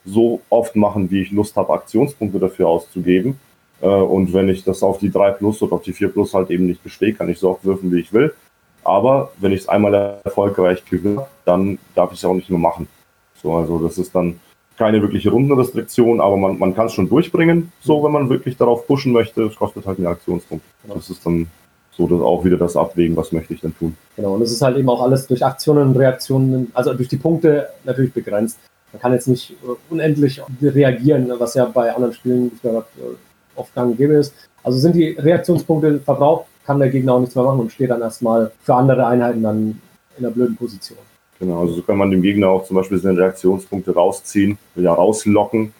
so oft machen, wie ich Lust habe, Aktionspunkte dafür auszugeben. Äh, und wenn ich das auf die 3 plus oder auf die 4 plus halt eben nicht bestehe, kann ich so oft würfen, wie ich will. Aber wenn ich es einmal erfolgreich gewinne, dann darf ich es auch nicht mehr machen. So, also das ist dann keine wirkliche Rundenrestriktion, aber man, man kann es schon durchbringen, so wenn man wirklich darauf pushen möchte. Es kostet halt einen Aktionspunkt. Das ist dann so dass auch wieder das Abwägen, was möchte ich denn tun. Genau, und es ist halt eben auch alles durch Aktionen und Reaktionen, also durch die Punkte natürlich begrenzt. Man kann jetzt nicht äh, unendlich reagieren, was ja bei anderen Spielen äh, oft gang und gäbe ist. Also sind die Reaktionspunkte verbraucht, kann der Gegner auch nichts mehr machen und steht dann erstmal für andere Einheiten dann in einer blöden Position. Genau, also so kann man dem Gegner auch zum Beispiel seine Reaktionspunkte rausziehen, wieder rauslocken,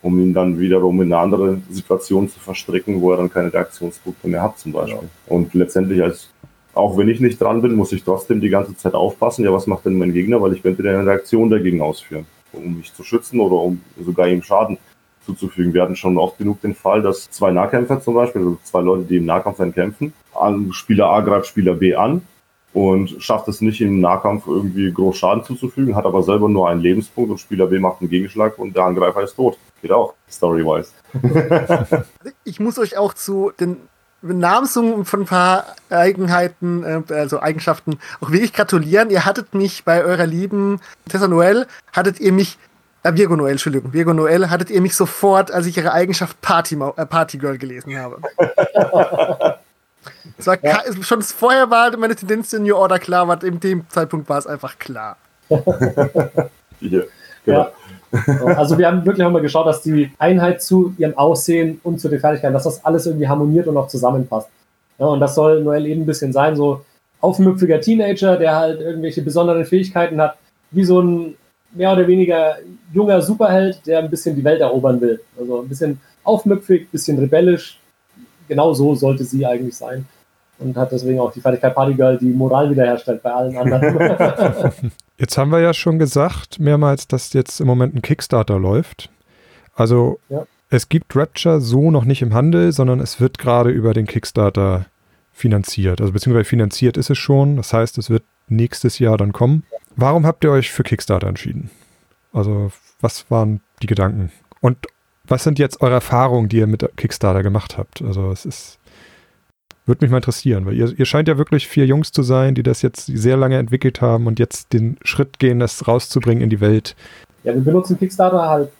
um ihn dann wiederum in eine andere Situation zu verstricken, wo er dann keine Reaktionspunkte mehr hat zum Beispiel. Ja. Und letztendlich als auch wenn ich nicht dran bin, muss ich trotzdem die ganze Zeit aufpassen. Ja, was macht denn mein Gegner? Weil ich könnte eine Reaktion dagegen ausführen um mich zu schützen oder um sogar ihm Schaden zuzufügen. Wir hatten schon oft genug den Fall, dass zwei Nahkämpfer zum Beispiel, also zwei Leute, die im Nahkampf kämpfen, Spieler A greift Spieler B an und schafft es nicht im Nahkampf irgendwie groß Schaden zuzufügen, hat aber selber nur einen Lebenspunkt und Spieler B macht einen Gegenschlag und der Angreifer ist tot. Geht auch, story-wise. [LAUGHS] ich muss euch auch zu den Benamsung von ein paar Eigenheiten, äh, also Eigenschaften, auch wirklich gratulieren. Ihr hattet mich bei eurer lieben Tessa Noel, hattet ihr mich, äh, Virgo Noel, Entschuldigung, Virgo Noel, hattet ihr mich sofort, als ich ihre Eigenschaft Party, äh, Party Girl gelesen habe. [LAUGHS] es war ja. schon vorher war meine Tendenz zu New Order klar, aber in dem Zeitpunkt war es einfach klar. [LAUGHS] Hier, genau. Ja. Also wir haben wirklich auch mal geschaut, dass die Einheit zu ihrem Aussehen und zu den Fertigkeiten, dass das alles irgendwie harmoniert und auch zusammenpasst. Ja, und das soll Noel eben ein bisschen sein, so aufmüpfiger Teenager, der halt irgendwelche besonderen Fähigkeiten hat, wie so ein mehr oder weniger junger Superheld, der ein bisschen die Welt erobern will. Also ein bisschen aufmüpfig, ein bisschen rebellisch. Genau so sollte sie eigentlich sein und hat deswegen auch die Fertigkeit Partygirl, die Moral wiederherstellt bei allen anderen. [LAUGHS] jetzt haben wir ja schon gesagt, mehrmals, dass jetzt im Moment ein Kickstarter läuft. Also ja. es gibt Rapture so noch nicht im Handel, sondern es wird gerade über den Kickstarter finanziert. Also beziehungsweise finanziert ist es schon. Das heißt, es wird nächstes Jahr dann kommen. Warum habt ihr euch für Kickstarter entschieden? Also was waren die Gedanken? Und was sind jetzt eure Erfahrungen, die ihr mit Kickstarter gemacht habt? Also es ist würde mich mal interessieren, weil ihr, ihr scheint ja wirklich vier Jungs zu sein, die das jetzt sehr lange entwickelt haben und jetzt den Schritt gehen, das rauszubringen in die Welt. Ja, wir benutzen Kickstarter halt,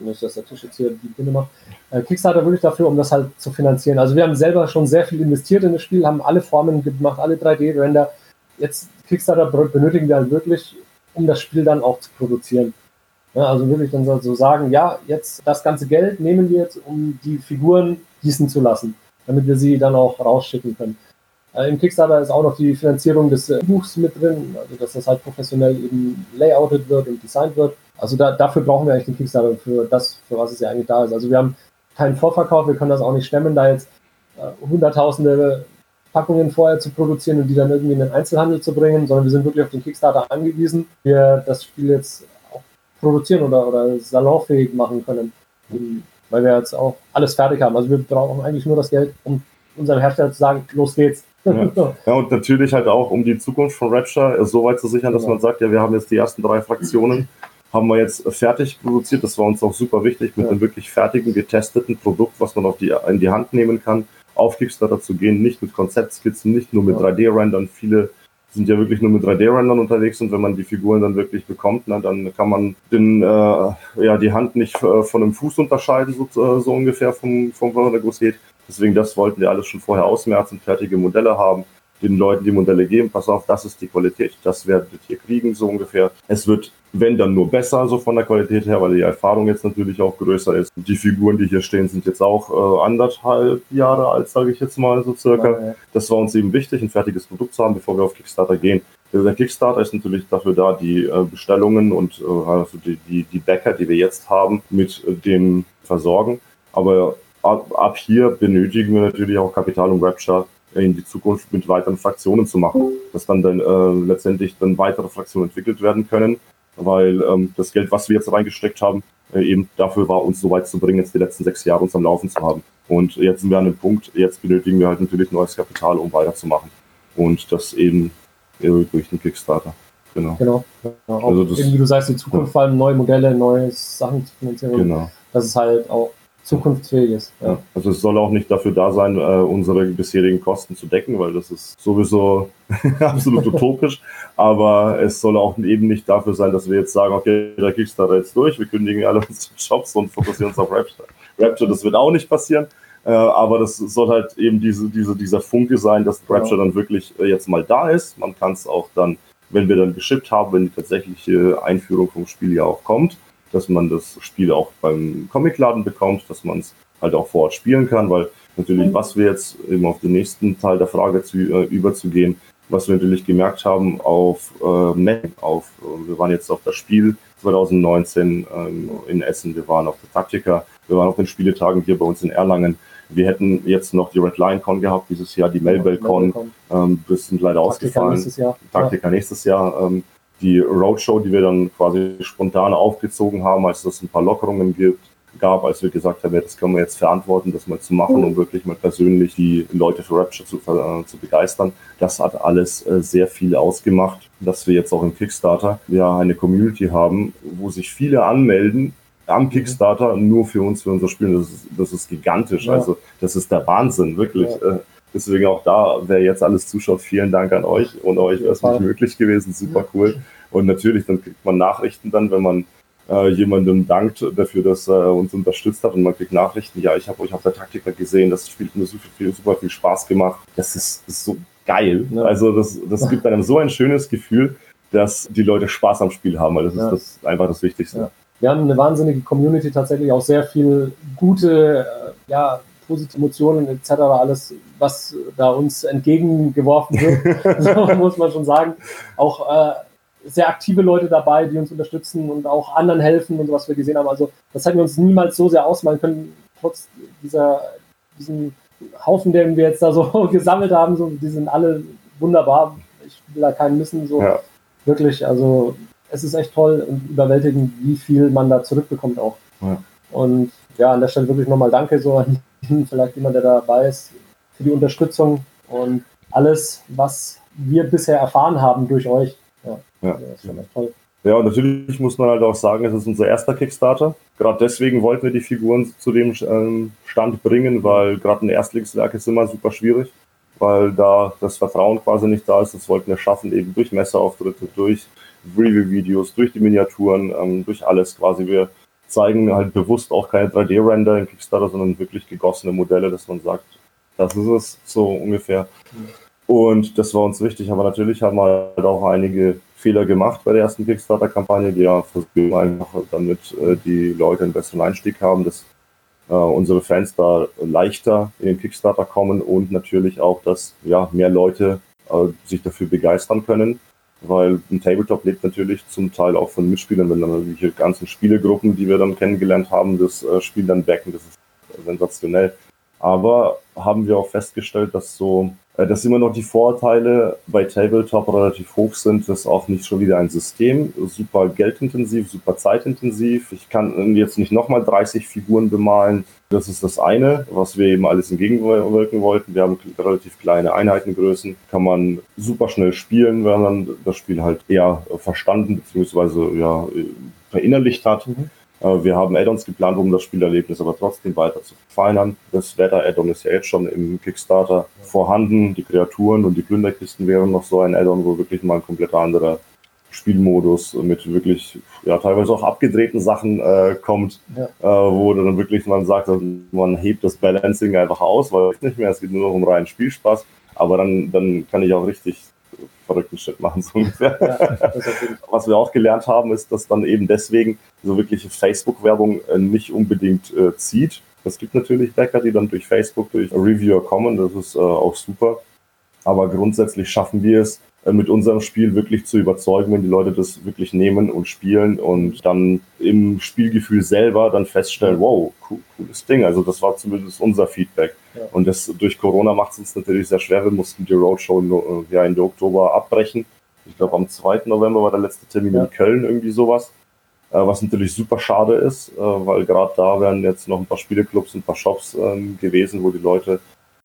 nicht, dass der Tisch jetzt hier die Binde macht, äh, Kickstarter wirklich dafür, um das halt zu finanzieren. Also wir haben selber schon sehr viel investiert in das Spiel, haben alle Formen gemacht, alle 3D-Render. Jetzt Kickstarter benötigen wir halt wirklich, um das Spiel dann auch zu produzieren. Ja, also wirklich dann so sagen, ja, jetzt das ganze Geld nehmen wir jetzt, um die Figuren gießen zu lassen damit wir sie dann auch rausschicken können. Äh, Im Kickstarter ist auch noch die Finanzierung des äh, Buchs mit drin, also dass das halt professionell eben layoutet wird und designt wird. Also da, dafür brauchen wir eigentlich den Kickstarter für das, für was es ja eigentlich da ist. Also wir haben keinen Vorverkauf, wir können das auch nicht stemmen, da jetzt äh, hunderttausende Packungen vorher zu produzieren und die dann irgendwie in den Einzelhandel zu bringen, sondern wir sind wirklich auf den Kickstarter angewiesen, wir das Spiel jetzt auch produzieren oder, oder salonfähig machen können weil wir jetzt auch alles fertig haben. Also wir brauchen eigentlich nur das Geld, um unserem Hersteller zu sagen, los geht's. Ja. [LAUGHS] ja, und natürlich halt auch, um die Zukunft von Rapture so weit zu sichern, dass genau. man sagt, ja, wir haben jetzt die ersten drei Fraktionen, haben wir jetzt fertig produziert. Das war uns auch super wichtig, mit ja. einem wirklich fertigen, getesteten Produkt, was man auf die, in die Hand nehmen kann, auf Kickstarter zu gehen, nicht mit Konzeptskizzen, nicht nur mit ja. 3D-Rendern. Viele sind ja wirklich nur mit 3D-Rendern unterwegs und wenn man die Figuren dann wirklich bekommt, na, dann kann man den, äh, ja, die Hand nicht äh, von einem Fuß unterscheiden, so, äh, so ungefähr vom, vom wo der Guss geht. Deswegen, das wollten wir alles schon vorher ausmerzen, fertige Modelle haben, den Leuten die Modelle geben, pass auf, das ist die Qualität, das werdet ihr kriegen, so ungefähr. Es wird, wenn dann nur besser, so von der Qualität her, weil die Erfahrung jetzt natürlich auch größer ist. Die Figuren, die hier stehen, sind jetzt auch äh, anderthalb Jahre alt, sage ich jetzt mal so circa. Das war uns eben wichtig, ein fertiges Produkt zu haben, bevor wir auf Kickstarter gehen. Der Kickstarter ist natürlich dafür da, die äh, Bestellungen und äh, also die, die, die Bäcker, die wir jetzt haben, mit äh, dem versorgen. Aber ab, ab hier benötigen wir natürlich auch Kapital, um Rapture in die Zukunft mit weiteren Fraktionen zu machen, dass dann, dann äh, letztendlich dann weitere Fraktionen entwickelt werden können, weil ähm, das Geld, was wir jetzt reingesteckt haben, äh, eben dafür war, uns so weit zu bringen, jetzt die letzten sechs Jahre uns am Laufen zu haben. Und jetzt sind wir an dem Punkt, jetzt benötigen wir halt natürlich neues Kapital, um weiterzumachen. Und das eben äh, durch den Kickstarter. Genau. Genau. genau. Also das, eben, wie du sagst, die Zukunft, ja. vor allem neue Modelle, neue Sachen zu finanzieren. Genau. Das ist halt auch zukunftsfähig ist. Ja. Also es soll auch nicht dafür da sein, äh, unsere bisherigen Kosten zu decken, weil das ist sowieso [LAUGHS] absolut [LAUGHS] utopisch. Aber es soll auch eben nicht dafür sein, dass wir jetzt sagen, okay, der Kickstarter jetzt durch, wir kündigen alle [LAUGHS] unsere Jobs und fokussieren uns auf Rapture. Rapture, das wird auch nicht passieren. Äh, aber das soll halt eben diese, diese, dieser Funke sein, dass Rapture ja. dann wirklich äh, jetzt mal da ist. Man kann es auch dann, wenn wir dann geschippt haben, wenn die tatsächliche Einführung vom Spiel ja auch kommt, dass man das Spiel auch beim Comicladen bekommt, dass man es halt auch vor Ort spielen kann, weil natürlich, was wir jetzt eben auf den nächsten Teil der Frage zu, äh, überzugehen, was wir natürlich gemerkt haben auf äh, Mac, auf, äh, wir waren jetzt auf das Spiel 2019 ähm, in Essen, wir waren auf der Taktika, wir waren auf den Spieletagen hier bei uns in Erlangen. Wir hätten jetzt noch die Red Lion Con gehabt, dieses Jahr die Melbell Con, ähm, das sind leider Taktika ausgefallen. Nächstes Jahr. Taktika ja. nächstes Jahr. Ähm, die Roadshow, die wir dann quasi spontan aufgezogen haben, als es ein paar Lockerungen gibt, gab, als wir gesagt haben, ja, das können wir jetzt verantworten, das mal zu machen, um wirklich mal persönlich die Leute für Rapture zu, äh, zu begeistern. Das hat alles äh, sehr viel ausgemacht, dass wir jetzt auch im Kickstarter ja eine Community haben, wo sich viele anmelden am mhm. Kickstarter nur für uns, für unser Spiel. Das ist, das ist gigantisch. Ja. Also das ist der Wahnsinn, wirklich. Ja. Deswegen auch da, wer jetzt alles zuschaut, vielen Dank an euch. Ohne euch wäre es nicht möglich gewesen. Super cool. Und natürlich, dann kriegt man Nachrichten dann, wenn man äh, jemandem dankt dafür, dass er uns unterstützt hat und man kriegt Nachrichten, ja, ich habe euch auf der Taktika gesehen, das Spiel hat mir super viel, super viel Spaß gemacht. Das ist, ist so geil. Ja. Also das, das gibt einem so ein schönes Gefühl, dass die Leute Spaß am Spiel haben, weil das ja. ist das, einfach das Wichtigste. Ja. Wir haben eine wahnsinnige Community, tatsächlich auch sehr viel gute äh, ja, positive Emotionen etc., alles, was da uns entgegengeworfen wird, so [LAUGHS] [LAUGHS] muss man schon sagen. Auch äh, sehr aktive Leute dabei, die uns unterstützen und auch anderen helfen und so, was wir gesehen haben. Also das hätten wir uns niemals so sehr ausmalen können, trotz dieser, diesem Haufen, den wir jetzt da so [LAUGHS] gesammelt haben. So, die sind alle wunderbar. Ich will da keinen missen. So ja. wirklich, also es ist echt toll und überwältigend, wie viel man da zurückbekommt auch. Ja. Und ja, an der Stelle wirklich nochmal Danke so an [LAUGHS] vielleicht jemand, der dabei ist, für die Unterstützung und alles, was wir bisher erfahren haben durch euch. Ja, ja. Also das ist schon echt toll. Ja, und natürlich muss man halt auch sagen, es ist unser erster Kickstarter. Gerade deswegen wollten wir die Figuren zu dem ähm, Stand bringen, weil gerade ein Erstlingswerk ist immer super schwierig, weil da das Vertrauen quasi nicht da ist. Das wollten wir schaffen, eben durch Messeauftritte, durch Review-Videos, durch die Miniaturen, ähm, durch alles quasi. Wir zeigen halt bewusst auch keine 3D-Render in Kickstarter, sondern wirklich gegossene Modelle, dass man sagt, das ist es so ungefähr. Und das war uns wichtig, aber natürlich haben wir halt auch einige Fehler gemacht bei der ersten Kickstarter-Kampagne, die ja versuchen einfach, damit äh, die Leute einen besseren Einstieg haben, dass äh, unsere Fans da leichter in den Kickstarter kommen und natürlich auch, dass ja mehr Leute äh, sich dafür begeistern können weil ein Tabletop lebt natürlich zum Teil auch von Mitspielern, wenn dann irgendwelche ganzen Spielegruppen, die wir dann kennengelernt haben, das äh, Spiel dann backen, das ist sensationell. Aber haben wir auch festgestellt, dass so dass immer noch die Vorteile bei Tabletop relativ hoch sind, ist auch nicht schon wieder ein System, super geldintensiv, super zeitintensiv. Ich kann jetzt nicht nochmal 30 Figuren bemalen. Das ist das eine, was wir eben alles entgegenwirken wollten. Wir haben relativ kleine Einheitengrößen, kann man super schnell spielen, wenn man das Spiel halt eher verstanden bzw. ja, verinnerlicht hat. Mhm. Äh, wir haben Add-ons geplant, um das Spielerlebnis aber trotzdem weiter zu verfeinern. Das Wetter-Add-on ist ja jetzt schon im Kickstarter vorhanden. Die Kreaturen und die Plünderkisten wären noch so ein Add-on, wo wirklich mal ein komplett anderer Spielmodus mit wirklich, ja, teilweise auch abgedrehten Sachen äh, kommt, ja. äh, wo dann wirklich man sagt, man hebt das Balancing einfach aus, weil es nicht mehr, es geht nur noch um reinen Spielspaß. Aber dann, dann kann ich auch richtig verrückten Shit machen, so ungefähr. Ja, Was wir auch gelernt haben, ist, dass dann eben deswegen so wirkliche Facebook-Werbung äh, nicht unbedingt äh, zieht. Es gibt natürlich Bäcker, die dann durch Facebook, durch Reviewer kommen, das ist äh, auch super. Aber grundsätzlich schaffen wir es, mit unserem Spiel wirklich zu überzeugen, wenn die Leute das wirklich nehmen und spielen und dann im Spielgefühl selber dann feststellen, wow, cool, cooles Ding. Also das war zumindest unser Feedback. Ja. Und das durch Corona macht es uns natürlich sehr schwer. Wir mussten die Roadshow äh, ja Ende Oktober abbrechen. Ich glaube am 2. November war der letzte Termin ja. in Köln, irgendwie sowas. Äh, was natürlich super schade ist, weil gerade da wären jetzt noch ein paar Spieleclubs, ein paar Shops ähm, gewesen, wo die Leute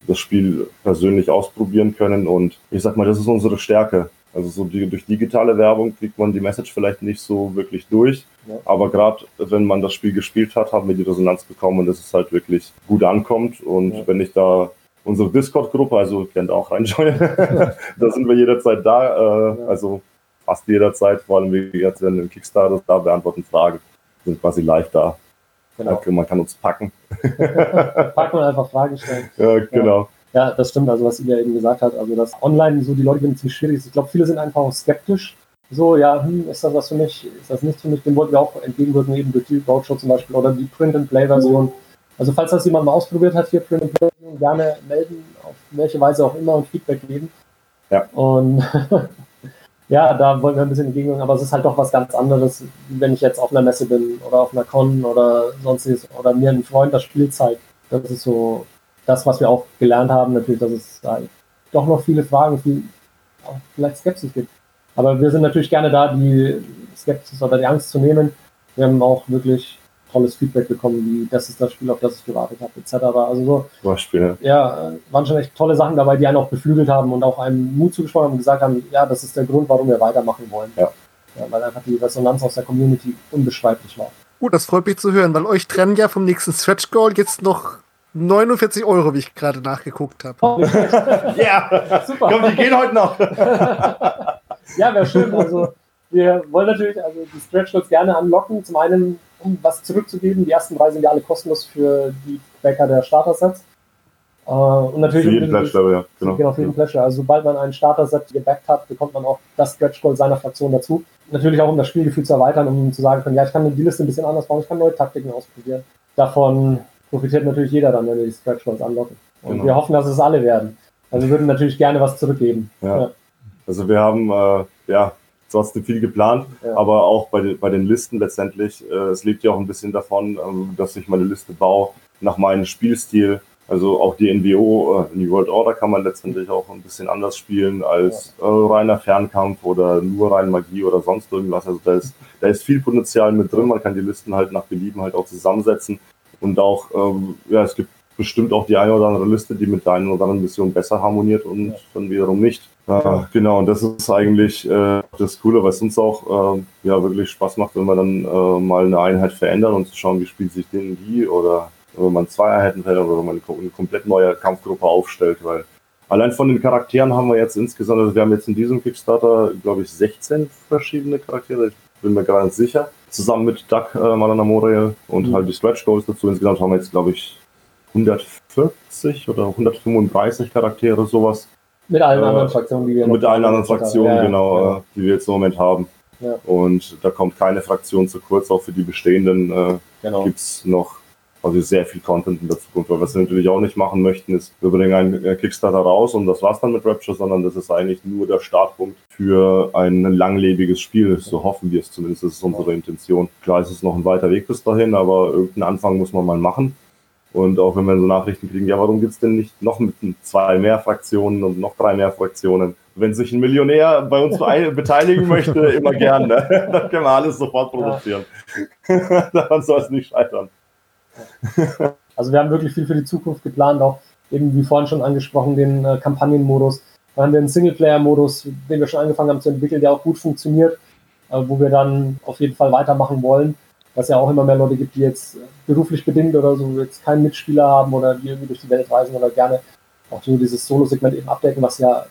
das Spiel persönlich ausprobieren können. Und ich sag mal, das ist unsere Stärke. Also so die, durch digitale Werbung kriegt man die Message vielleicht nicht so wirklich durch. Ja. Aber gerade wenn man das Spiel gespielt hat, haben wir die Resonanz bekommen, dass es halt wirklich gut ankommt. Und ja. wenn ich da unsere Discord-Gruppe, also kennt auch reinjoinen, [LAUGHS] da sind wir jederzeit da. Äh, ja. Also fast jederzeit, vor allem wir jetzt werden im Kickstarter da beantworten Fragen, sind quasi live da. Genau. Man kann uns packen. [LAUGHS] packen und einfach Fragen stellen. Ja, genau. Ja. ja. das stimmt, also was Ilja eben gesagt hat, also dass online so die Leute sind ziemlich schwierig ist. Ich glaube, viele sind einfach auch skeptisch. So, ja, hm, ist das was für mich, ist das nicht für mich? Dem wollten wir auch entgegenwirken, eben durch die Roadshow zum Beispiel oder die Print-and-Play-Version. Also falls das jemand mal ausprobiert hat, hier Print-and-Play, gerne melden, auf welche Weise auch immer und Feedback geben. Ja. Und [LAUGHS] ja, da wollen wir ein bisschen entgegenwirken, aber es ist halt doch was ganz anderes, wenn ich jetzt auf einer Messe bin oder auf einer Con oder sonstiges oder mir ein Freund das Spiel zeigt. Das ist so das, was wir auch gelernt haben, natürlich, dass es halt doch noch viele Fragen, viel, vielleicht Skepsis gibt. Aber wir sind natürlich gerne da, die Skepsis oder die Angst zu nehmen. Wir haben auch wirklich tolles Feedback bekommen, wie das ist das Spiel, auf das ich gewartet habe, etc. Also so, Beispiel. ja, waren schon echt tolle Sachen dabei, die einen auch beflügelt haben und auch einem Mut zugesprochen haben und gesagt haben, ja, das ist der Grund, warum wir weitermachen wollen. Ja. ja weil einfach die Resonanz aus der Community unbeschreiblich war. Gut, das freut mich zu hören, weil euch trennen ja vom nächsten Stretch Goal jetzt noch 49 Euro, wie ich gerade nachgeguckt habe. Oh, [LAUGHS] ja, super. Komm, die gehen heute noch. [LAUGHS] ja, wäre schön. Also, wir wollen natürlich also die Stretch Goals gerne anlocken. Zum einen um was zurückzugeben. Die ersten drei sind ja alle kostenlos für die Bäcker der Starter-Sets. Äh, und natürlich für jeden Pledge, ja. Genau, genau für jeden Pledge. Also sobald man ein Starter-Set gebackt hat, bekommt man auch das Stretch Goal seiner Fraktion dazu. Natürlich auch, um das Spielgefühl zu erweitern, um zu sagen können, ja, ich kann die Liste ein bisschen anders bauen, ich kann neue Taktiken ausprobieren. Davon profitiert natürlich jeder dann, wenn wir die Stretch Goals anlocken. Und genau. wir hoffen, dass es alle werden. Also wir würden natürlich gerne was zurückgeben. Ja. ja. Also wir haben, äh, ja, trotzdem viel geplant, ja. aber auch bei, bei den Listen letztendlich, äh, es lebt ja auch ein bisschen davon, ähm, dass ich meine Liste baue nach meinem Spielstil. Also auch die NWO, äh, New World Order kann man letztendlich auch ein bisschen anders spielen als äh, reiner Fernkampf oder nur rein Magie oder sonst irgendwas. Also da ist, da ist viel Potenzial mit drin. Man kann die Listen halt nach Belieben halt auch zusammensetzen. Und auch, ähm, ja, es gibt bestimmt auch die eine oder andere Liste, die mit deinen oder anderen Missionen besser harmoniert und ja. dann wiederum nicht. Äh, genau, und das ist eigentlich äh, das Coole, was uns auch äh, ja wirklich Spaß macht, wenn wir dann äh, mal eine Einheit verändern und zu schauen, wie spielt sich denn die oder wenn man zwei Einheiten verändert oder man eine komplett neue Kampfgruppe aufstellt, weil allein von den Charakteren haben wir jetzt insgesamt, also wir haben jetzt in diesem Kickstarter, glaube ich, 16 verschiedene Charaktere, ich bin mir gar nicht sicher, zusammen mit Doug äh, Malana Morel und mhm. halt die Stretch Goals dazu. Insgesamt haben wir jetzt, glaube ich, 140 oder 135 Charaktere, sowas. Mit allen äh, anderen Fraktionen, die wir Mit allen anderen Fraktionen, ja, genau, ja. Äh, die wir jetzt im Moment haben. Ja. Und da kommt keine Fraktion zu kurz, auch für die bestehenden äh, genau. gibt es noch also sehr viel Content in der Zukunft. Weil was wir natürlich auch nicht machen möchten, ist, wir bringen einen äh, Kickstarter raus und das war's dann mit Rapture, sondern das ist eigentlich nur der Startpunkt für ein langlebiges Spiel. So hoffen wir es zumindest, das ist unsere Intention. Klar ist es noch ein weiter Weg bis dahin, aber irgendeinen Anfang muss man mal machen. Und auch wenn wir so Nachrichten kriegen, ja, warum gibt es denn nicht noch mit zwei mehr Fraktionen und noch drei mehr Fraktionen? Wenn sich ein Millionär bei uns [LAUGHS] beteiligen möchte, immer gern. Ne? [LAUGHS] Dann können wir alles sofort produzieren. Ja. [LAUGHS] Daran soll es nicht scheitern. Also wir haben wirklich viel für die Zukunft geplant, auch eben wie vorhin schon angesprochen, den äh, Kampagnenmodus. Dann haben wir einen Singleplayer-Modus, den wir schon angefangen haben zu entwickeln, der auch gut funktioniert, äh, wo wir dann auf jeden Fall weitermachen wollen was ja auch immer mehr Leute gibt, die jetzt beruflich bedingt oder so jetzt keinen Mitspieler haben oder die irgendwie durch die Welt reisen oder gerne auch so dieses Solo-Segment eben abdecken, was ja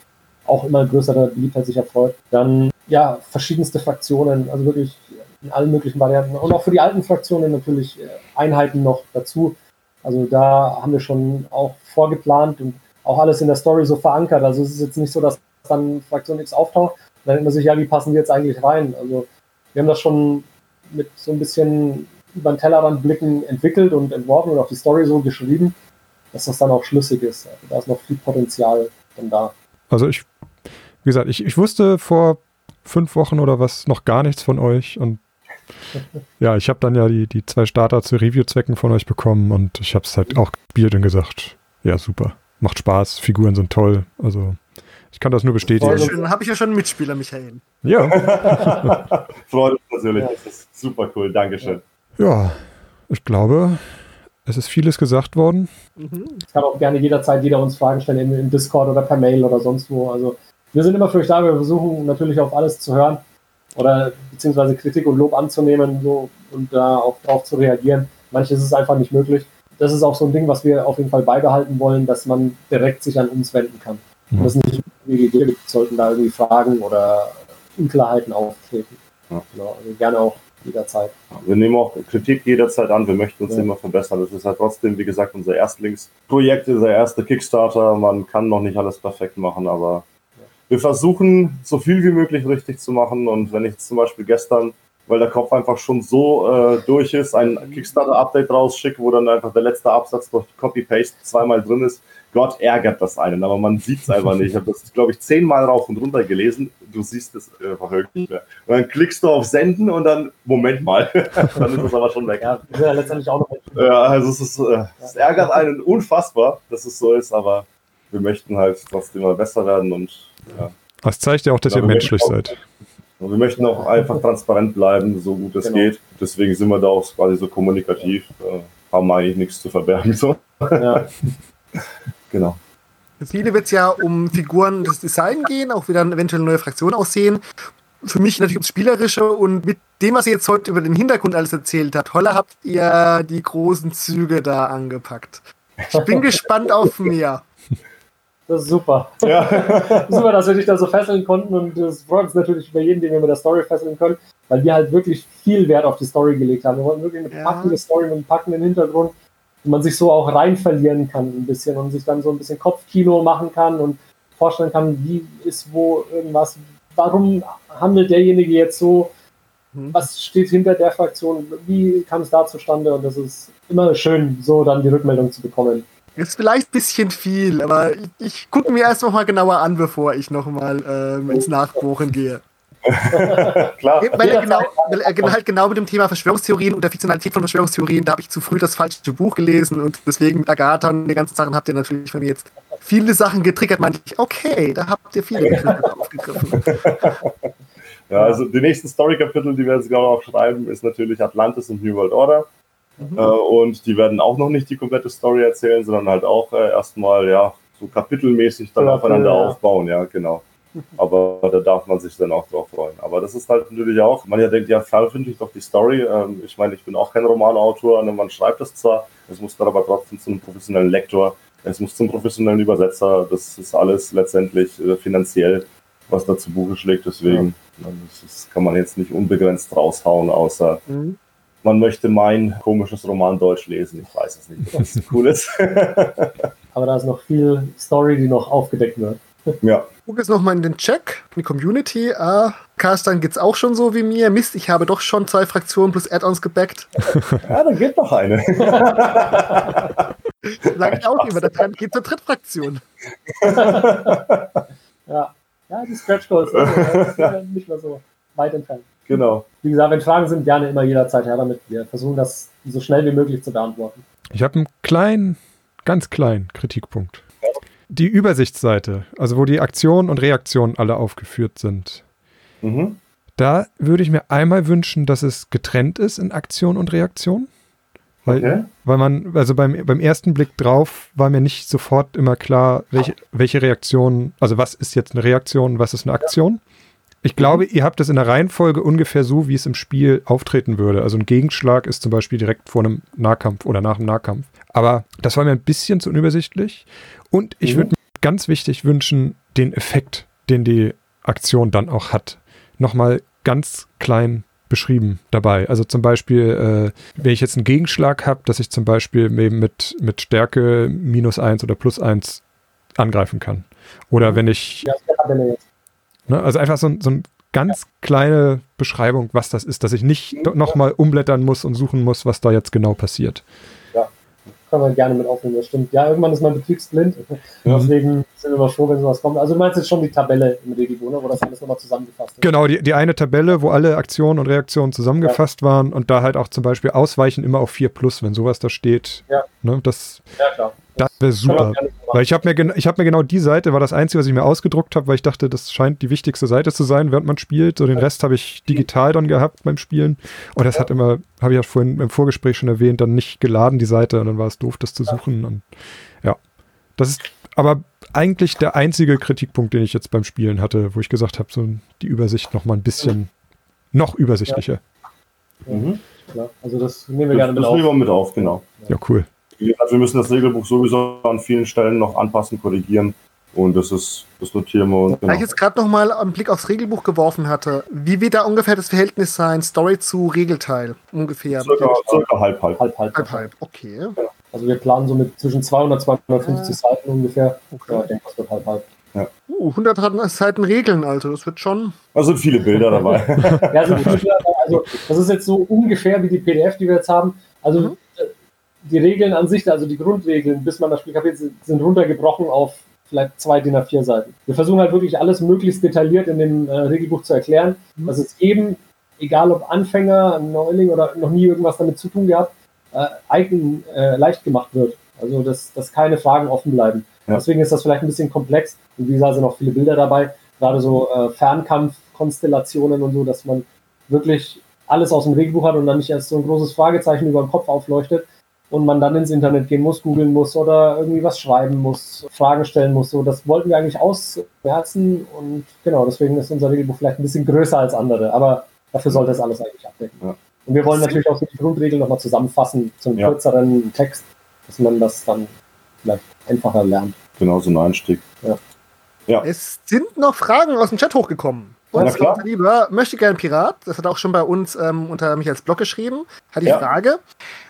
auch immer größere Beliebtheit sich erfreut. Dann ja, verschiedenste Fraktionen, also wirklich in allen möglichen Varianten. Und auch für die alten Fraktionen natürlich äh, Einheiten noch dazu. Also da haben wir schon auch vorgeplant und auch alles in der Story so verankert. Also es ist jetzt nicht so, dass dann Fraktion X auftaucht, dann denkt man sich, ja, wie passen die jetzt eigentlich rein? Also wir haben das schon mit so ein bisschen über den Tellerrand blicken entwickelt und entworfen und auch die Story so geschrieben, dass das dann auch schlüssig ist. Also da ist noch viel Potenzial dann da. Also ich, wie gesagt, ich, ich wusste vor fünf Wochen oder was noch gar nichts von euch und [LAUGHS] ja, ich habe dann ja die, die zwei Starter zu Review-Zwecken von euch bekommen und ich habe es halt auch gespielt und gesagt, ja super, macht Spaß, Figuren sind toll, also ich kann das nur bestätigen. Sehr schön, habe ich ja schon einen Mitspieler, Michael. Ja. [LAUGHS] Freut uns natürlich, das ist super cool, Dankeschön. Ja, ich glaube, es ist vieles gesagt worden. Mhm. Es kann auch gerne jederzeit jeder uns Fragen stellen, im Discord oder per Mail oder sonst wo. Also wir sind immer für euch da, wir versuchen natürlich auf alles zu hören oder beziehungsweise Kritik und Lob anzunehmen so, und da auch drauf zu reagieren. Manches ist es einfach nicht möglich. Das ist auch so ein Ding, was wir auf jeden Fall beibehalten wollen, dass man direkt sich an uns wenden kann. Ja. Das nicht gibt, sollten da irgendwie Fragen oder Unklarheiten auftreten. Ja. Genau, also gerne auch jederzeit. Wir nehmen auch Kritik jederzeit an, wir möchten uns ja. immer verbessern. Das ist halt trotzdem, wie gesagt, unser Erstlingsprojekt, unser erster Kickstarter. Man kann noch nicht alles perfekt machen, aber ja. wir versuchen, so viel wie möglich richtig zu machen. Und wenn ich zum Beispiel gestern, weil der Kopf einfach schon so äh, durch ist, ein Kickstarter-Update rausschicke, wo dann einfach der letzte Absatz durch Copy-Paste zweimal drin ist, Gott ärgert das einen, aber man sieht es einfach nicht. Ich habe das, glaube ich, zehnmal rauf und runter gelesen. Du siehst es einfach nicht mehr. Und dann klickst du auf Senden und dann, Moment mal, [LAUGHS] dann ist es aber schon weg. Ja, ja letztendlich auch noch. Ja, also es, ist, äh, es ärgert einen unfassbar, dass es so ist, aber wir möchten halt trotzdem mal besser werden und ja. Das zeigt ja auch, dass ja, ihr menschlich auch, seid. Und wir möchten auch einfach transparent bleiben, so gut es genau. geht. Deswegen sind wir da auch quasi so kommunikativ, äh, haben eigentlich nichts zu verbergen. So. Ja. [LAUGHS] Genau. Für viele wird es ja um Figuren das Design gehen, auch wie dann eventuell neue Fraktionen aussehen. Für mich natürlich ums Spielerische und mit dem, was ihr jetzt heute über den Hintergrund alles erzählt habt, Holla habt ihr die großen Züge da angepackt. Ich bin [LAUGHS] gespannt auf mehr. Das ist super. Ja. [LAUGHS] super, dass wir dich da so fesseln konnten und es freut uns natürlich über jeden, den wir mit der Story fesseln können, weil wir halt wirklich viel Wert auf die Story gelegt haben. Wir wollten wirklich eine packende Story mit einem packenden Hintergrund man sich so auch rein verlieren kann ein bisschen und sich dann so ein bisschen Kopfkino machen kann und vorstellen kann, wie ist wo irgendwas, warum handelt derjenige jetzt so, mhm. was steht hinter der Fraktion, wie kam es da zustande und das ist immer schön, so dann die Rückmeldung zu bekommen. Ist vielleicht ein bisschen viel, aber ich, ich gucke mir erst noch mal genauer an, bevor ich noch mal ähm, ins Nachbohren gehe. [LAUGHS] Klar. Weil er, genau, weil er halt genau mit dem Thema Verschwörungstheorien und der Fiktionalität von Verschwörungstheorien, da habe ich zu früh das falsche Buch gelesen und deswegen mit Agatha und den ganzen Sachen habt ihr natürlich von mir jetzt viele Sachen getriggert. Meinte ich, okay, da habt ihr viele [LAUGHS] aufgegriffen. Ja, also die nächsten Story-Kapitel, die wir jetzt glaube auch schreiben, ist natürlich Atlantis und New World Order. Mhm. Äh, und die werden auch noch nicht die komplette Story erzählen, sondern halt auch äh, erstmal, ja, so kapitelmäßig dann ja, aufeinander ja. aufbauen, ja, genau. Aber da darf man sich dann auch drauf freuen. Aber das ist halt natürlich auch, man ja denkt, ja, veröffentlicht doch die Story. Ähm, ich meine, ich bin auch kein Romanautor, ne, man schreibt das zwar, es muss dann aber trotzdem zum professionellen Lektor, es muss zum professionellen Übersetzer, das ist alles letztendlich äh, finanziell, was da zu Buche schlägt. Deswegen. Ne, das kann man jetzt nicht unbegrenzt raushauen, außer mhm. man möchte mein komisches Roman Deutsch lesen. Ich weiß es nicht, was cool ist. [LAUGHS] aber da ist noch viel Story, die noch aufgedeckt wird. Ja. Guck jetzt nochmal in den Check, in die Community. Ah, Carsten geht's auch schon so wie mir. Mist, ich habe doch schon zwei Fraktionen plus Add-ons gebackt. [LAUGHS] Ja, dann geht noch eine. [LAUGHS] Sag ich auch immer, dann geht zur Drittfraktion. [LAUGHS] ja. ja, die Scratch Goals sind nicht mehr so weit entfernt. Genau. Wie gesagt, wenn Fragen sind, gerne immer jederzeit her damit. Wir versuchen das so schnell wie möglich zu beantworten. Ich habe einen kleinen, ganz kleinen Kritikpunkt. Die Übersichtsseite, also wo die Aktionen und Reaktionen alle aufgeführt sind. Mhm. Da würde ich mir einmal wünschen, dass es getrennt ist in Aktion und Reaktion. Weil, Okay. weil man, also beim, beim ersten Blick drauf war mir nicht sofort immer klar, welche, welche Reaktion, also was ist jetzt eine Reaktion, was ist eine Aktion. Ich glaube, ihr habt es in der Reihenfolge ungefähr so, wie es im Spiel auftreten würde. Also ein Gegenschlag ist zum Beispiel direkt vor einem Nahkampf oder nach einem Nahkampf. Aber das war mir ein bisschen zu unübersichtlich. Und ich Mhm. würde mir ganz wichtig wünschen, den Effekt, den die Aktion dann auch hat, nochmal ganz klein beschrieben dabei. Also zum Beispiel, äh, wenn ich jetzt einen Gegenschlag habe, dass ich zum Beispiel eben mit, mit Stärke minus eins oder plus eins angreifen kann. Oder wenn ich, Ja, das. Ne, also einfach so, so eine ganz kleine Beschreibung, was das ist, dass ich nicht Mhm. nochmal umblättern muss und suchen muss, was da jetzt genau passiert. Können wir gerne mit aufnehmen, das stimmt. Ja, irgendwann ist man betriebsblind. Ja. [LAUGHS] Deswegen sind wir mal froh, wenn sowas kommt. Also du meinst jetzt schon die Tabelle im Regelbuch, ne, wo das alles nochmal zusammengefasst ist. Genau, die, die eine Tabelle, wo alle Aktionen und Reaktionen zusammengefasst waren und da halt auch zum Beispiel Ausweichen immer auf 4 plus, wenn sowas da steht. Ja. Ne, das Ja, klar. Das wäre super. Weil ich habe mir, ich hab mir genau die Seite, war das Einzige, was ich mir ausgedruckt habe, weil ich dachte, das scheint die wichtigste Seite zu sein, während man spielt. So den Rest habe ich digital dann gehabt beim Spielen. Und das hat immer, habe ich ja vorhin im Vorgespräch schon erwähnt, dann nicht geladen, die Seite. Und dann war es doof, das zu suchen. Und ja, das ist aber eigentlich der einzige Kritikpunkt, den ich jetzt beim Spielen hatte, wo ich gesagt habe, so die Übersicht noch mal ein bisschen noch übersichtlicher. Mhm. Klar. Also das nehmen wir Das, gerne mit das auf. nehmen wir mit auf, genau. Ja, cool. Gesagt, wir müssen das Regelbuch sowieso an vielen Stellen noch anpassen, korrigieren. Und das ist, das notieren wir uns. Da Genau. ich jetzt gerade noch mal einen Blick aufs Regelbuch geworfen hatte, wie wird da ungefähr das Verhältnis sein, Story zu Regelteil? Ungefähr. Circa, circa halb, halb. Halb, halb. Halb, halb. Okay. Also wir planen so mit zwischen 200 und 250 Seiten ungefähr. okay. Ja, ich denke, das wird halb, halb. Uh, 100 Seiten Regeln, also das wird schon. Da sind viele Bilder dabei. [LAUGHS] Ja, also, also das ist jetzt so ungefähr wie die PDF, die wir jetzt haben. Also Mhm. Die Regeln an sich, also die Grundregeln, bis man das Spiel kapiert, sind sind runtergebrochen auf vielleicht zwei DIN A4 Seiten. Wir versuchen halt wirklich alles möglichst detailliert in dem äh, Regelbuch zu erklären, Mhm. dass es eben, egal ob Anfänger, Neuling oder noch nie irgendwas damit zu tun gehabt, äh, eigen, äh, leicht gemacht wird. Also dass, dass keine Fragen offen bleiben. Ja. Deswegen ist das vielleicht ein bisschen komplex. Und wie gesagt, sind auch viele Bilder dabei, gerade so äh, Fernkampfkonstellationen und so, dass man wirklich alles aus dem Regelbuch hat und dann nicht erst so ein großes Fragezeichen über dem Kopf aufleuchtet und man dann ins Internet gehen muss, googeln muss oder irgendwie was schreiben muss, Fragen stellen muss. So, das wollten wir eigentlich ausmerzen und genau, deswegen ist unser Regelbuch vielleicht ein bisschen größer als andere, aber dafür sollte es alles eigentlich abdecken. Ja. Und wir wollen natürlich auch so die Grundregeln nochmal zusammenfassen zum Ja. kürzeren Text, dass man das dann vielleicht einfacher lernt. genau, so ein Einstieg. Es sind noch Fragen aus dem Chat hochgekommen. Unser lieber möchte gern Pirat, das hat auch schon bei uns ähm, unter mich als Blog geschrieben, hat die Ja. Frage,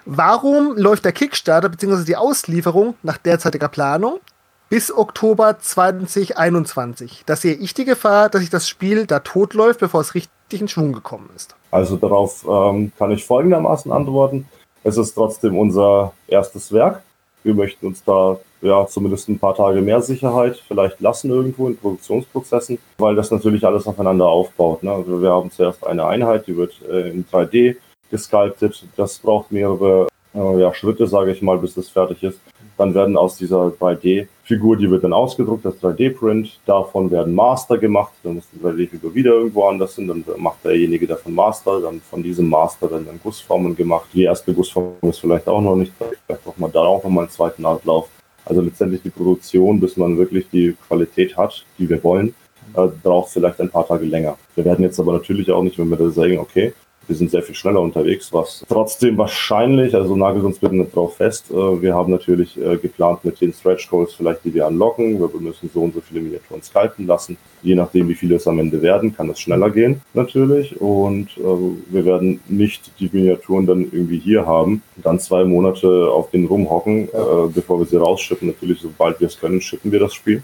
warum läuft der Kickstarter bzw. die Auslieferung nach derzeitiger Planung bis Oktober 2021? Da sehe ich die Gefahr, dass sich das Spiel da tot läuft, bevor es richtig in Schwung gekommen ist. Also darauf ähm, kann ich folgendermaßen antworten. Es ist trotzdem unser erstes Werk. Wir möchten uns da ja zumindest ein paar Tage mehr Sicherheit vielleicht lassen irgendwo in Produktionsprozessen, weil das natürlich alles aufeinander aufbaut. Ne? Also wir haben zuerst eine Einheit, die wird äh, in 3D gesculptet. Das braucht mehrere äh, ja, Schritte, sage ich mal, bis das fertig ist. Dann werden aus dieser 3D-Figur, die wird dann ausgedruckt, das 3D-Print. Davon werden Master gemacht. Dann muss die 3D-Figur wieder irgendwo anders hin. Dann macht derjenige davon Master. Dann von diesem Master werden dann Gussformen gemacht. Die erste Gussform ist vielleicht auch noch nicht. Vielleicht braucht man da auch nochmal einen zweiten Ablauf. Also letztendlich die Produktion, bis man wirklich die Qualität hat, die wir wollen, äh, braucht vielleicht ein paar Tage länger. Wir werden jetzt aber natürlich auch nicht, wenn wir da sagen, okay, wir sind sehr viel schneller unterwegs, was trotzdem wahrscheinlich, also nagelt uns bitte nicht drauf fest, äh, wir haben natürlich äh, geplant mit den Stretch Goals vielleicht, die wir anlocken, wir müssen so und so viele Miniaturen sculpten lassen. Je nachdem, wie viele es am Ende werden, kann es schneller gehen, natürlich. Und äh, wir werden nicht die Miniaturen dann irgendwie hier haben, dann zwei Monate auf denen rumhocken, bevor wir sie rausschippen. Natürlich, sobald wir es können, schippen wir das Spiel.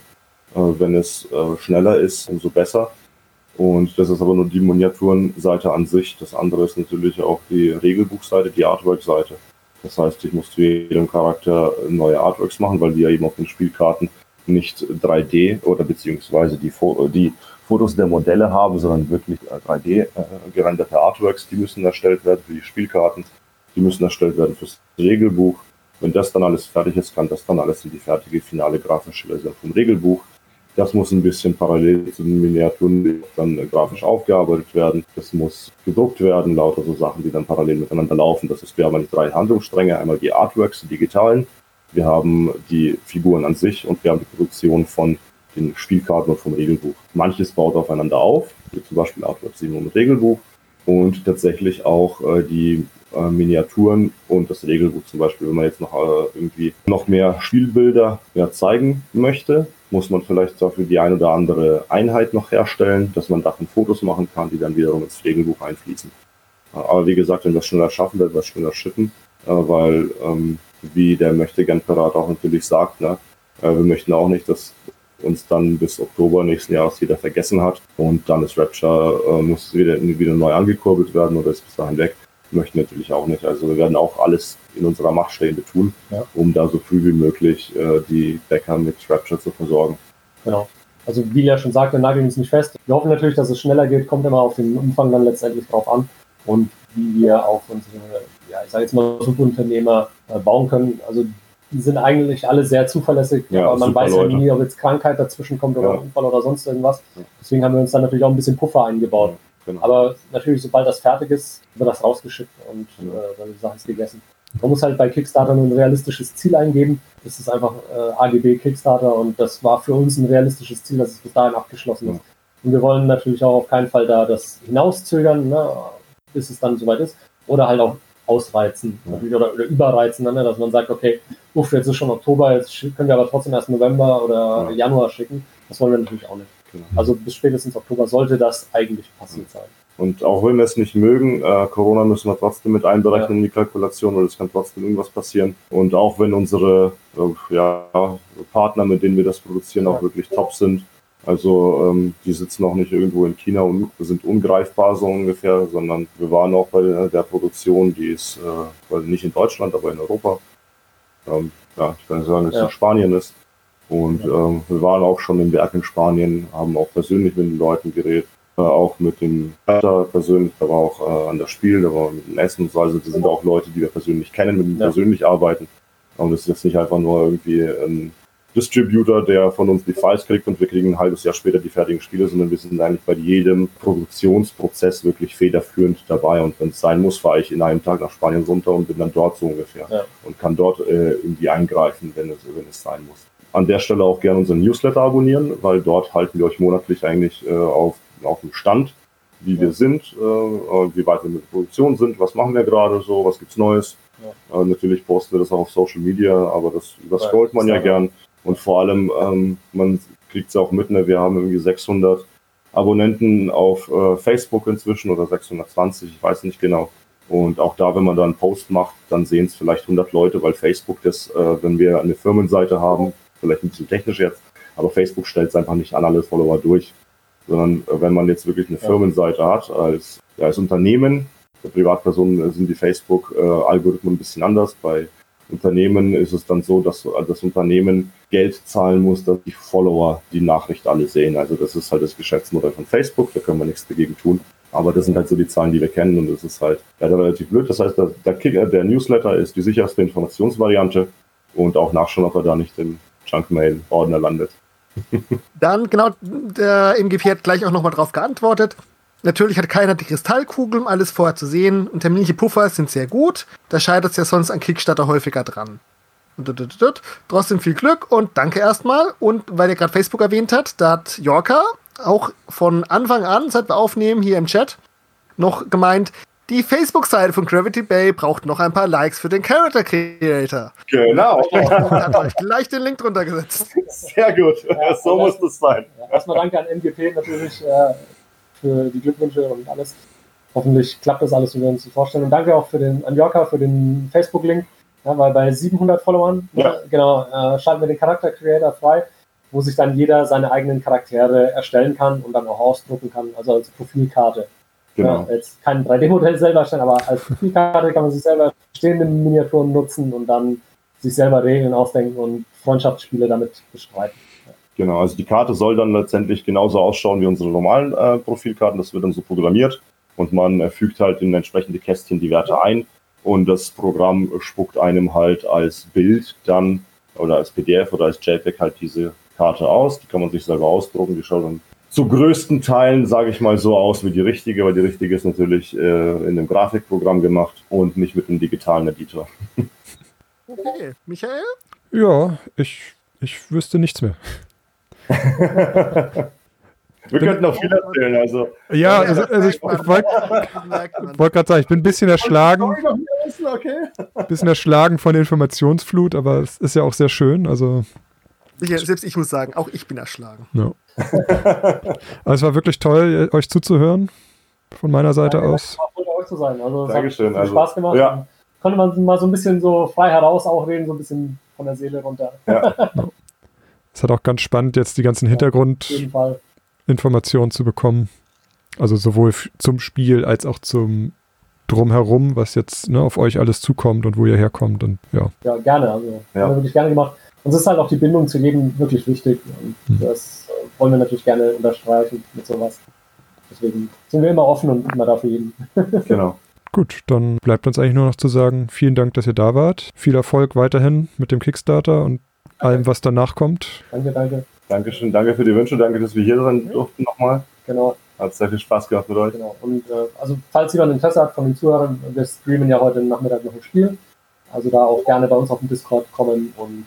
Wenn es schneller ist, umso besser. Und das ist aber nur die Miniaturenseite an sich. Das andere ist natürlich auch die Regelbuchseite, die Artwork-Seite. Das heißt, ich muss zu jedem Charakter neue Artworks machen, weil die ja eben auf den Spielkarten nicht 3D oder beziehungsweise die, die Fotos der Modelle haben, sondern wirklich 3D äh, gerenderte Artworks, die müssen erstellt werden für die Spielkarten, die müssen erstellt werden fürs Regelbuch Wenn das dann alles fertig ist, kann das dann alles in die fertige finale grafische Version vom Regelbuch. Das muss ein bisschen parallel zu den Miniaturen dann grafisch aufgearbeitet werden. Das muss gedruckt werden, lauter so Sachen, die dann parallel miteinander laufen. Das ist, wir haben eigentlich drei Handlungsstränge. Einmal die Artworks, die digitalen. Wir haben die Figuren an sich und wir haben die Produktion von den Spielkarten und vom Regelbuch. Manches baut aufeinander auf, wie zum Beispiel Artwork 7 und Regelbuch und tatsächlich auch äh, die äh, Miniaturen und das Regelbuch zum Beispiel. Wenn man jetzt noch äh, irgendwie noch mehr Spielbilder ja, zeigen möchte, muss man vielleicht dafür die ein oder andere Einheit noch herstellen, dass man davon Fotos machen kann, die dann wiederum ins Regelbuch einfließen. Aber wie gesagt, wenn wir es schneller schaffen, werden wir es schneller schicken, äh, weil, ähm, wie der Möchtegern-Pirat auch natürlich sagt, ne, äh, wir möchten auch nicht, dass uns dann bis Oktober nächsten Jahres wieder vergessen hat und dann ist Rapture, äh, muss wieder, wieder neu angekurbelt werden oder ist bis dahin weg. Möchten natürlich auch nicht. Also wir werden auch alles in unserer Macht Stehende tun, ja. um da so früh wie möglich äh, die Bäcker mit Rapture zu versorgen. Genau. Also wie er schon sagte, nageln uns nicht fest. Wir hoffen natürlich, dass es schneller geht, kommt immer auf den Umfang dann letztendlich drauf an und wie wir auch unsere, ja, ich sage jetzt mal Subunternehmer äh, bauen können. Also die sind eigentlich alle sehr zuverlässig, ja, aber man weiß ja nie, ob jetzt Krankheit dazwischen kommt oder ja. Unfall oder sonst irgendwas. Deswegen haben wir uns dann natürlich auch ein bisschen Puffer eingebaut. Genau. Aber natürlich, sobald das fertig ist, wird das rausgeschickt und äh, die Sache ist gegessen. Man muss halt bei Kickstarter nur ein realistisches Ziel eingeben. Das ist einfach äh, AGB Kickstarter und das war für uns ein realistisches Ziel, dass es bis dahin abgeschlossen ist. Und wir wollen natürlich auch auf keinen Fall da das hinauszögern, ne, bis es dann soweit ist. Oder halt auch ausreizen natürlich, oder, oder überreizen, ne, dass man sagt, okay, uff, jetzt ist schon Oktober, jetzt können wir aber trotzdem erst November oder ja. Januar schicken. Das wollen wir natürlich auch nicht. Genau. Also bis spätestens Oktober sollte das eigentlich passiert sein. Und auch wenn wir es nicht mögen, äh, Corona müssen wir trotzdem mit einberechnen ja. in die Kalkulation, weil es kann trotzdem irgendwas passieren. Und auch wenn unsere äh, ja, Partner, mit denen wir das produzieren, ja. auch wirklich top sind, also ähm, die sitzen auch nicht irgendwo in China und sind ungreifbar so ungefähr, sondern wir waren auch bei der, der Produktion, die ist äh, nicht in Deutschland, aber in Europa. Ähm, ja, ich kann sagen, dass es in Spanien ist. Und ähm, wir waren auch schon im Werk in Spanien, haben auch persönlich mit den Leuten geredet, äh, auch mit dem Vater persönlich, da war auch äh, an das Spiel, da war mit dem Essen und so. Also das sind auch Leute, die wir persönlich kennen, mit denen wir ja. persönlich arbeiten. Und das ist jetzt nicht einfach nur irgendwie ein Distributor, der von uns die Files kriegt und wir kriegen ein halbes Jahr später die fertigen Spiele, sondern wir sind eigentlich bei jedem Produktionsprozess wirklich federführend dabei. Und wenn es sein muss, fahre ich in einem Tag nach Spanien runter und bin dann dort so ungefähr ja. und kann dort äh, irgendwie eingreifen, wenn es, wenn es sein muss an der Stelle auch gerne unseren Newsletter abonnieren, weil dort halten wir euch monatlich eigentlich äh, auf, auf dem Stand, wie ja. wir sind, äh, wie weit wir mit der Produktion sind, was machen wir gerade so, was gibt's Neues. Ja. Äh, natürlich posten wir das auch auf Social Media, aber das überscrollt man ja gern. Und vor allem, ähm, man kriegt es auch mit, ne? wir haben irgendwie 600 Abonnenten auf äh, Facebook inzwischen oder 620, ich weiß nicht genau. Und auch da, wenn man da einen Post macht, dann sehen es vielleicht 100 Leute, weil Facebook das, äh, wenn wir eine Firmenseite haben, vielleicht ein bisschen technisch jetzt, aber Facebook stellt es einfach nicht an alle Follower durch, sondern äh, wenn man jetzt wirklich eine Firmenseite hat als, ja, als Unternehmen, bei Privatpersonen sind die Facebook-Algorithmen ein bisschen anders. Bei Unternehmen ist es dann so, dass das Unternehmen Geld zahlen muss, dass die Follower die Nachricht alle sehen. Also das ist halt das Geschäftsmodell von Facebook, da können wir nichts dagegen tun. Aber das sind halt so die Zahlen, die wir kennen und das ist halt leider relativ blöd. Das heißt, der, der, der Newsletter ist die sicherste Informationsvariante und auch nachschauen, ob er da nicht im Junkmail-Ordner landet. [LAUGHS] Dann, genau, der MGP hat gleich auch nochmal drauf geantwortet. Natürlich hat keiner die Kristallkugel, um alles vorher zu sehen. Und terminliche Puffer sind sehr gut. Da scheitert es ja sonst an Kickstarter häufiger dran. Trotzdem viel Glück und danke erstmal. Und weil ihr gerade Facebook erwähnt hat, da hat Yorka auch von Anfang an, seit wir aufnehmen, hier im Chat, noch gemeint, die Facebook-Seite von Gravity Bay braucht noch ein paar Likes für den Character Creator. Genau. Und [LAUGHS] hat euch gleich den Link drunter gesetzt. Sehr gut. Ja, so muss das sein. Ja, erstmal danke an MGP natürlich äh, für die Glückwünsche und alles. Hoffentlich klappt das alles, wie wir uns das vorstellen. Und danke auch für den, an Jorka für den Facebook-Link. Ja, weil bei 700 Followern, ja. äh, genau, äh, schalten wir den Charakter Creator frei, wo sich dann jeder seine eigenen Charaktere erstellen kann und dann auch ausdrucken kann, also als Profilkarte. Genau. Ja, jetzt kein 3D-Modell selber stellen, aber als [LAUGHS] Spielkarte kann man sich selber stehende Miniaturen nutzen und dann sich selber Regeln ausdenken und Freundschaftsspiele damit bestreiten. Genau, also die Karte soll dann letztendlich genauso ausschauen wie unsere normalen äh, Profilkarten. Das wird dann so programmiert und man äh, fügt halt in entsprechende Kästchen die Werte ein. und das Programm spuckt einem halt als Bild dann oder als PDF oder als JPEG halt diese Karte aus. Die kann man sich selber ausdrucken. Die schaut dann zu größten Teilen, sage ich mal, so aus wie die richtige, weil die richtige ist natürlich äh, in einem Grafikprogramm gemacht und nicht mit einem digitalen Editor. [LAUGHS] Okay, Michael? Ja, ich, ich wüsste nichts mehr. [LAUGHS] Wir könnten noch viel erzählen, also. Ja, also, also ich, ich wollte wollt gerade sagen, ich bin ein bisschen erschlagen. Okay. [LAUGHS] bisschen erschlagen von der Informationsflut, aber es ist ja auch sehr schön. Also. Ja, selbst ich muss sagen, auch ich bin erschlagen. Ja. [LAUGHS] also es war wirklich toll, euch zuzuhören. Von meiner Seite Danke, aus. Danke, euch zu sein. Also, es Dankeschön. hat viel Also, Spaß gemacht. ja. Konnte man mal so ein bisschen so frei heraus auch reden, so ein bisschen von der Seele runter. Ja, [LAUGHS] Es hat auch ganz spannend, jetzt die ganzen Auf Hintergrundinformationen zu bekommen. Also sowohl zum Spiel als auch zum Drumherum, was jetzt ne, auf euch alles zukommt und wo ihr herkommt. Und ja, Ja, gerne. Also, Ja. haben wir wirklich gerne gemacht. Uns ist halt auch die Bindung zu jedem wirklich wichtig. Und Mhm. das äh, wollen wir natürlich gerne unterstreichen mit sowas. Deswegen sind wir immer offen und immer da für jeden. [LAUGHS] genau. gut, dann bleibt uns eigentlich nur noch zu sagen, vielen Dank, dass ihr da wart. Viel Erfolg weiterhin mit dem Kickstarter und allem, was danach kommt. Danke, danke. Dankeschön, danke für die Wünsche, danke, dass wir hier sein durften nochmal. Genau, Hat sehr viel Spaß gemacht mit euch. genau. Und äh, also falls jemand Interesse hat von den Zuhörern, wir streamen ja heute Nachmittag noch ein Spiel. Also da auch gerne bei uns auf den Discord kommen und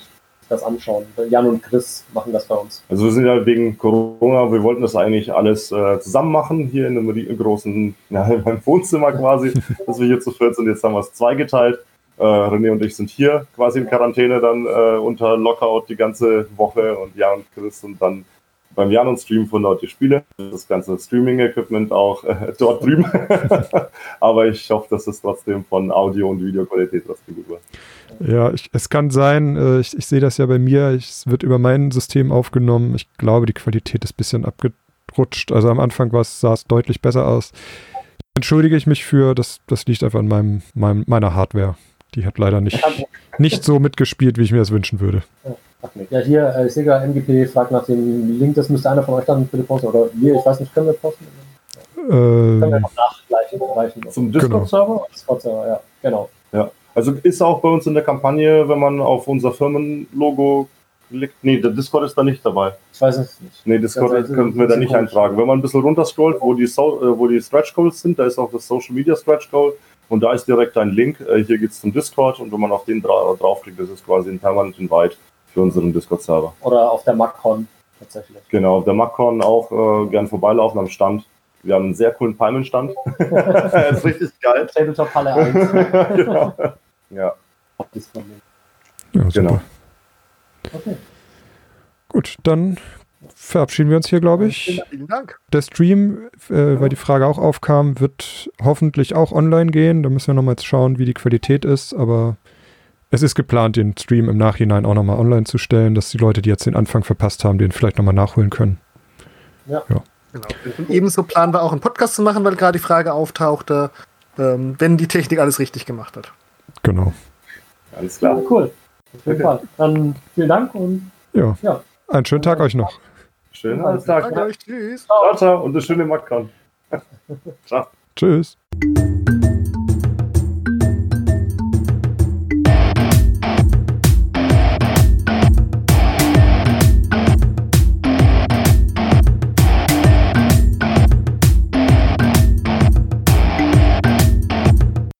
das anschauen. Jan und Chris machen das bei uns. Also wir sind ja wegen Corona, wir wollten das eigentlich alles äh, zusammen machen, hier in einem großen, [LAUGHS] ja, in meinem Wohnzimmer quasi, [LAUGHS] dass wir hier zu viert sind. Jetzt haben wir es zweigeteilt. Äh, René und ich sind hier quasi in Quarantäne dann äh, unter Lockout die ganze Woche und Jan und Chris sind dann beim Jan und Stream von dort die Spiele. Das ganze Streaming-Equipment auch äh, dort drüben. [LAUGHS] Aber ich hoffe, dass es trotzdem von Audio- und Videoqualität trotzdem gut war. Ja, ich, es kann sein, äh, ich, ich sehe das ja bei mir, ich, es wird über mein System aufgenommen. Ich glaube, die Qualität ist ein bisschen abgerutscht. Also am Anfang sah es deutlich besser aus. Entschuldige ich mich für, das, das liegt einfach an meinem, meinem, meiner Hardware. Die hat leider nicht, [LAUGHS] nicht so mitgespielt, wie ich mir das wünschen würde. Nee. Ja, hier, äh, gerade, MGP fragt nach dem Link, das müsste einer von euch dann bitte posten. Oder wir, ich weiß nicht, können wir posten? Können wir Äh, noch nachgleichen, reichen. Zum Discord-Server? Discord-Server, ja, genau. Also ist auch bei uns in der Kampagne, wenn man auf unser Firmenlogo klickt. Nee, der Discord ist da nicht dabei. Ich weiß es nicht. Nee, Discord Ja, ist könnten wir da nicht eintragen. Wenn man ein bisschen runterscrollt, wo die, so äh, wo die Stretch Goals sind, da ist auch das Social Media Stretch Goal und da ist direkt ein Link. Äh, hier geht's zum Discord und wenn man auf den dra draufklickt, das ist quasi ein permanent Invite für unseren Discord-Server. Oder auf der MacCon tatsächlich. Genau, auf der MacCon auch äh, gern vorbeilaufen am Stand. Wir haben einen sehr coolen Palmenstand. [LAUGHS] das ist richtig geil. Tabletop Halle 1. [LAUGHS] genau. Ja, auf Discord. ja, super. genau. Okay. Gut, dann verabschieden wir uns hier, glaube ich. Vielen Dank. Der Stream, äh, weil die Frage auch aufkam, wird hoffentlich auch online gehen. Da müssen wir nochmal schauen, wie die Qualität ist. Aber es ist geplant, den Stream im Nachhinein auch nochmal online zu stellen, dass die Leute, die jetzt den Anfang verpasst haben, den vielleicht nochmal nachholen können. Genau. Und ebenso planen wir auch einen Podcast zu machen, weil gerade die Frage auftauchte, ähm, wenn die Technik alles richtig gemacht hat. Genau. Alles Ja, klar. cool. Auf jeden Okay. Fall. Dann vielen Dank und Ja. Ja. Einen schönen Tag euch noch. Schönen Tag. Danke euch. Tschüss. Ciao, ciao und eine schöne MacCon. [LAUGHS] ciao. Tschüss.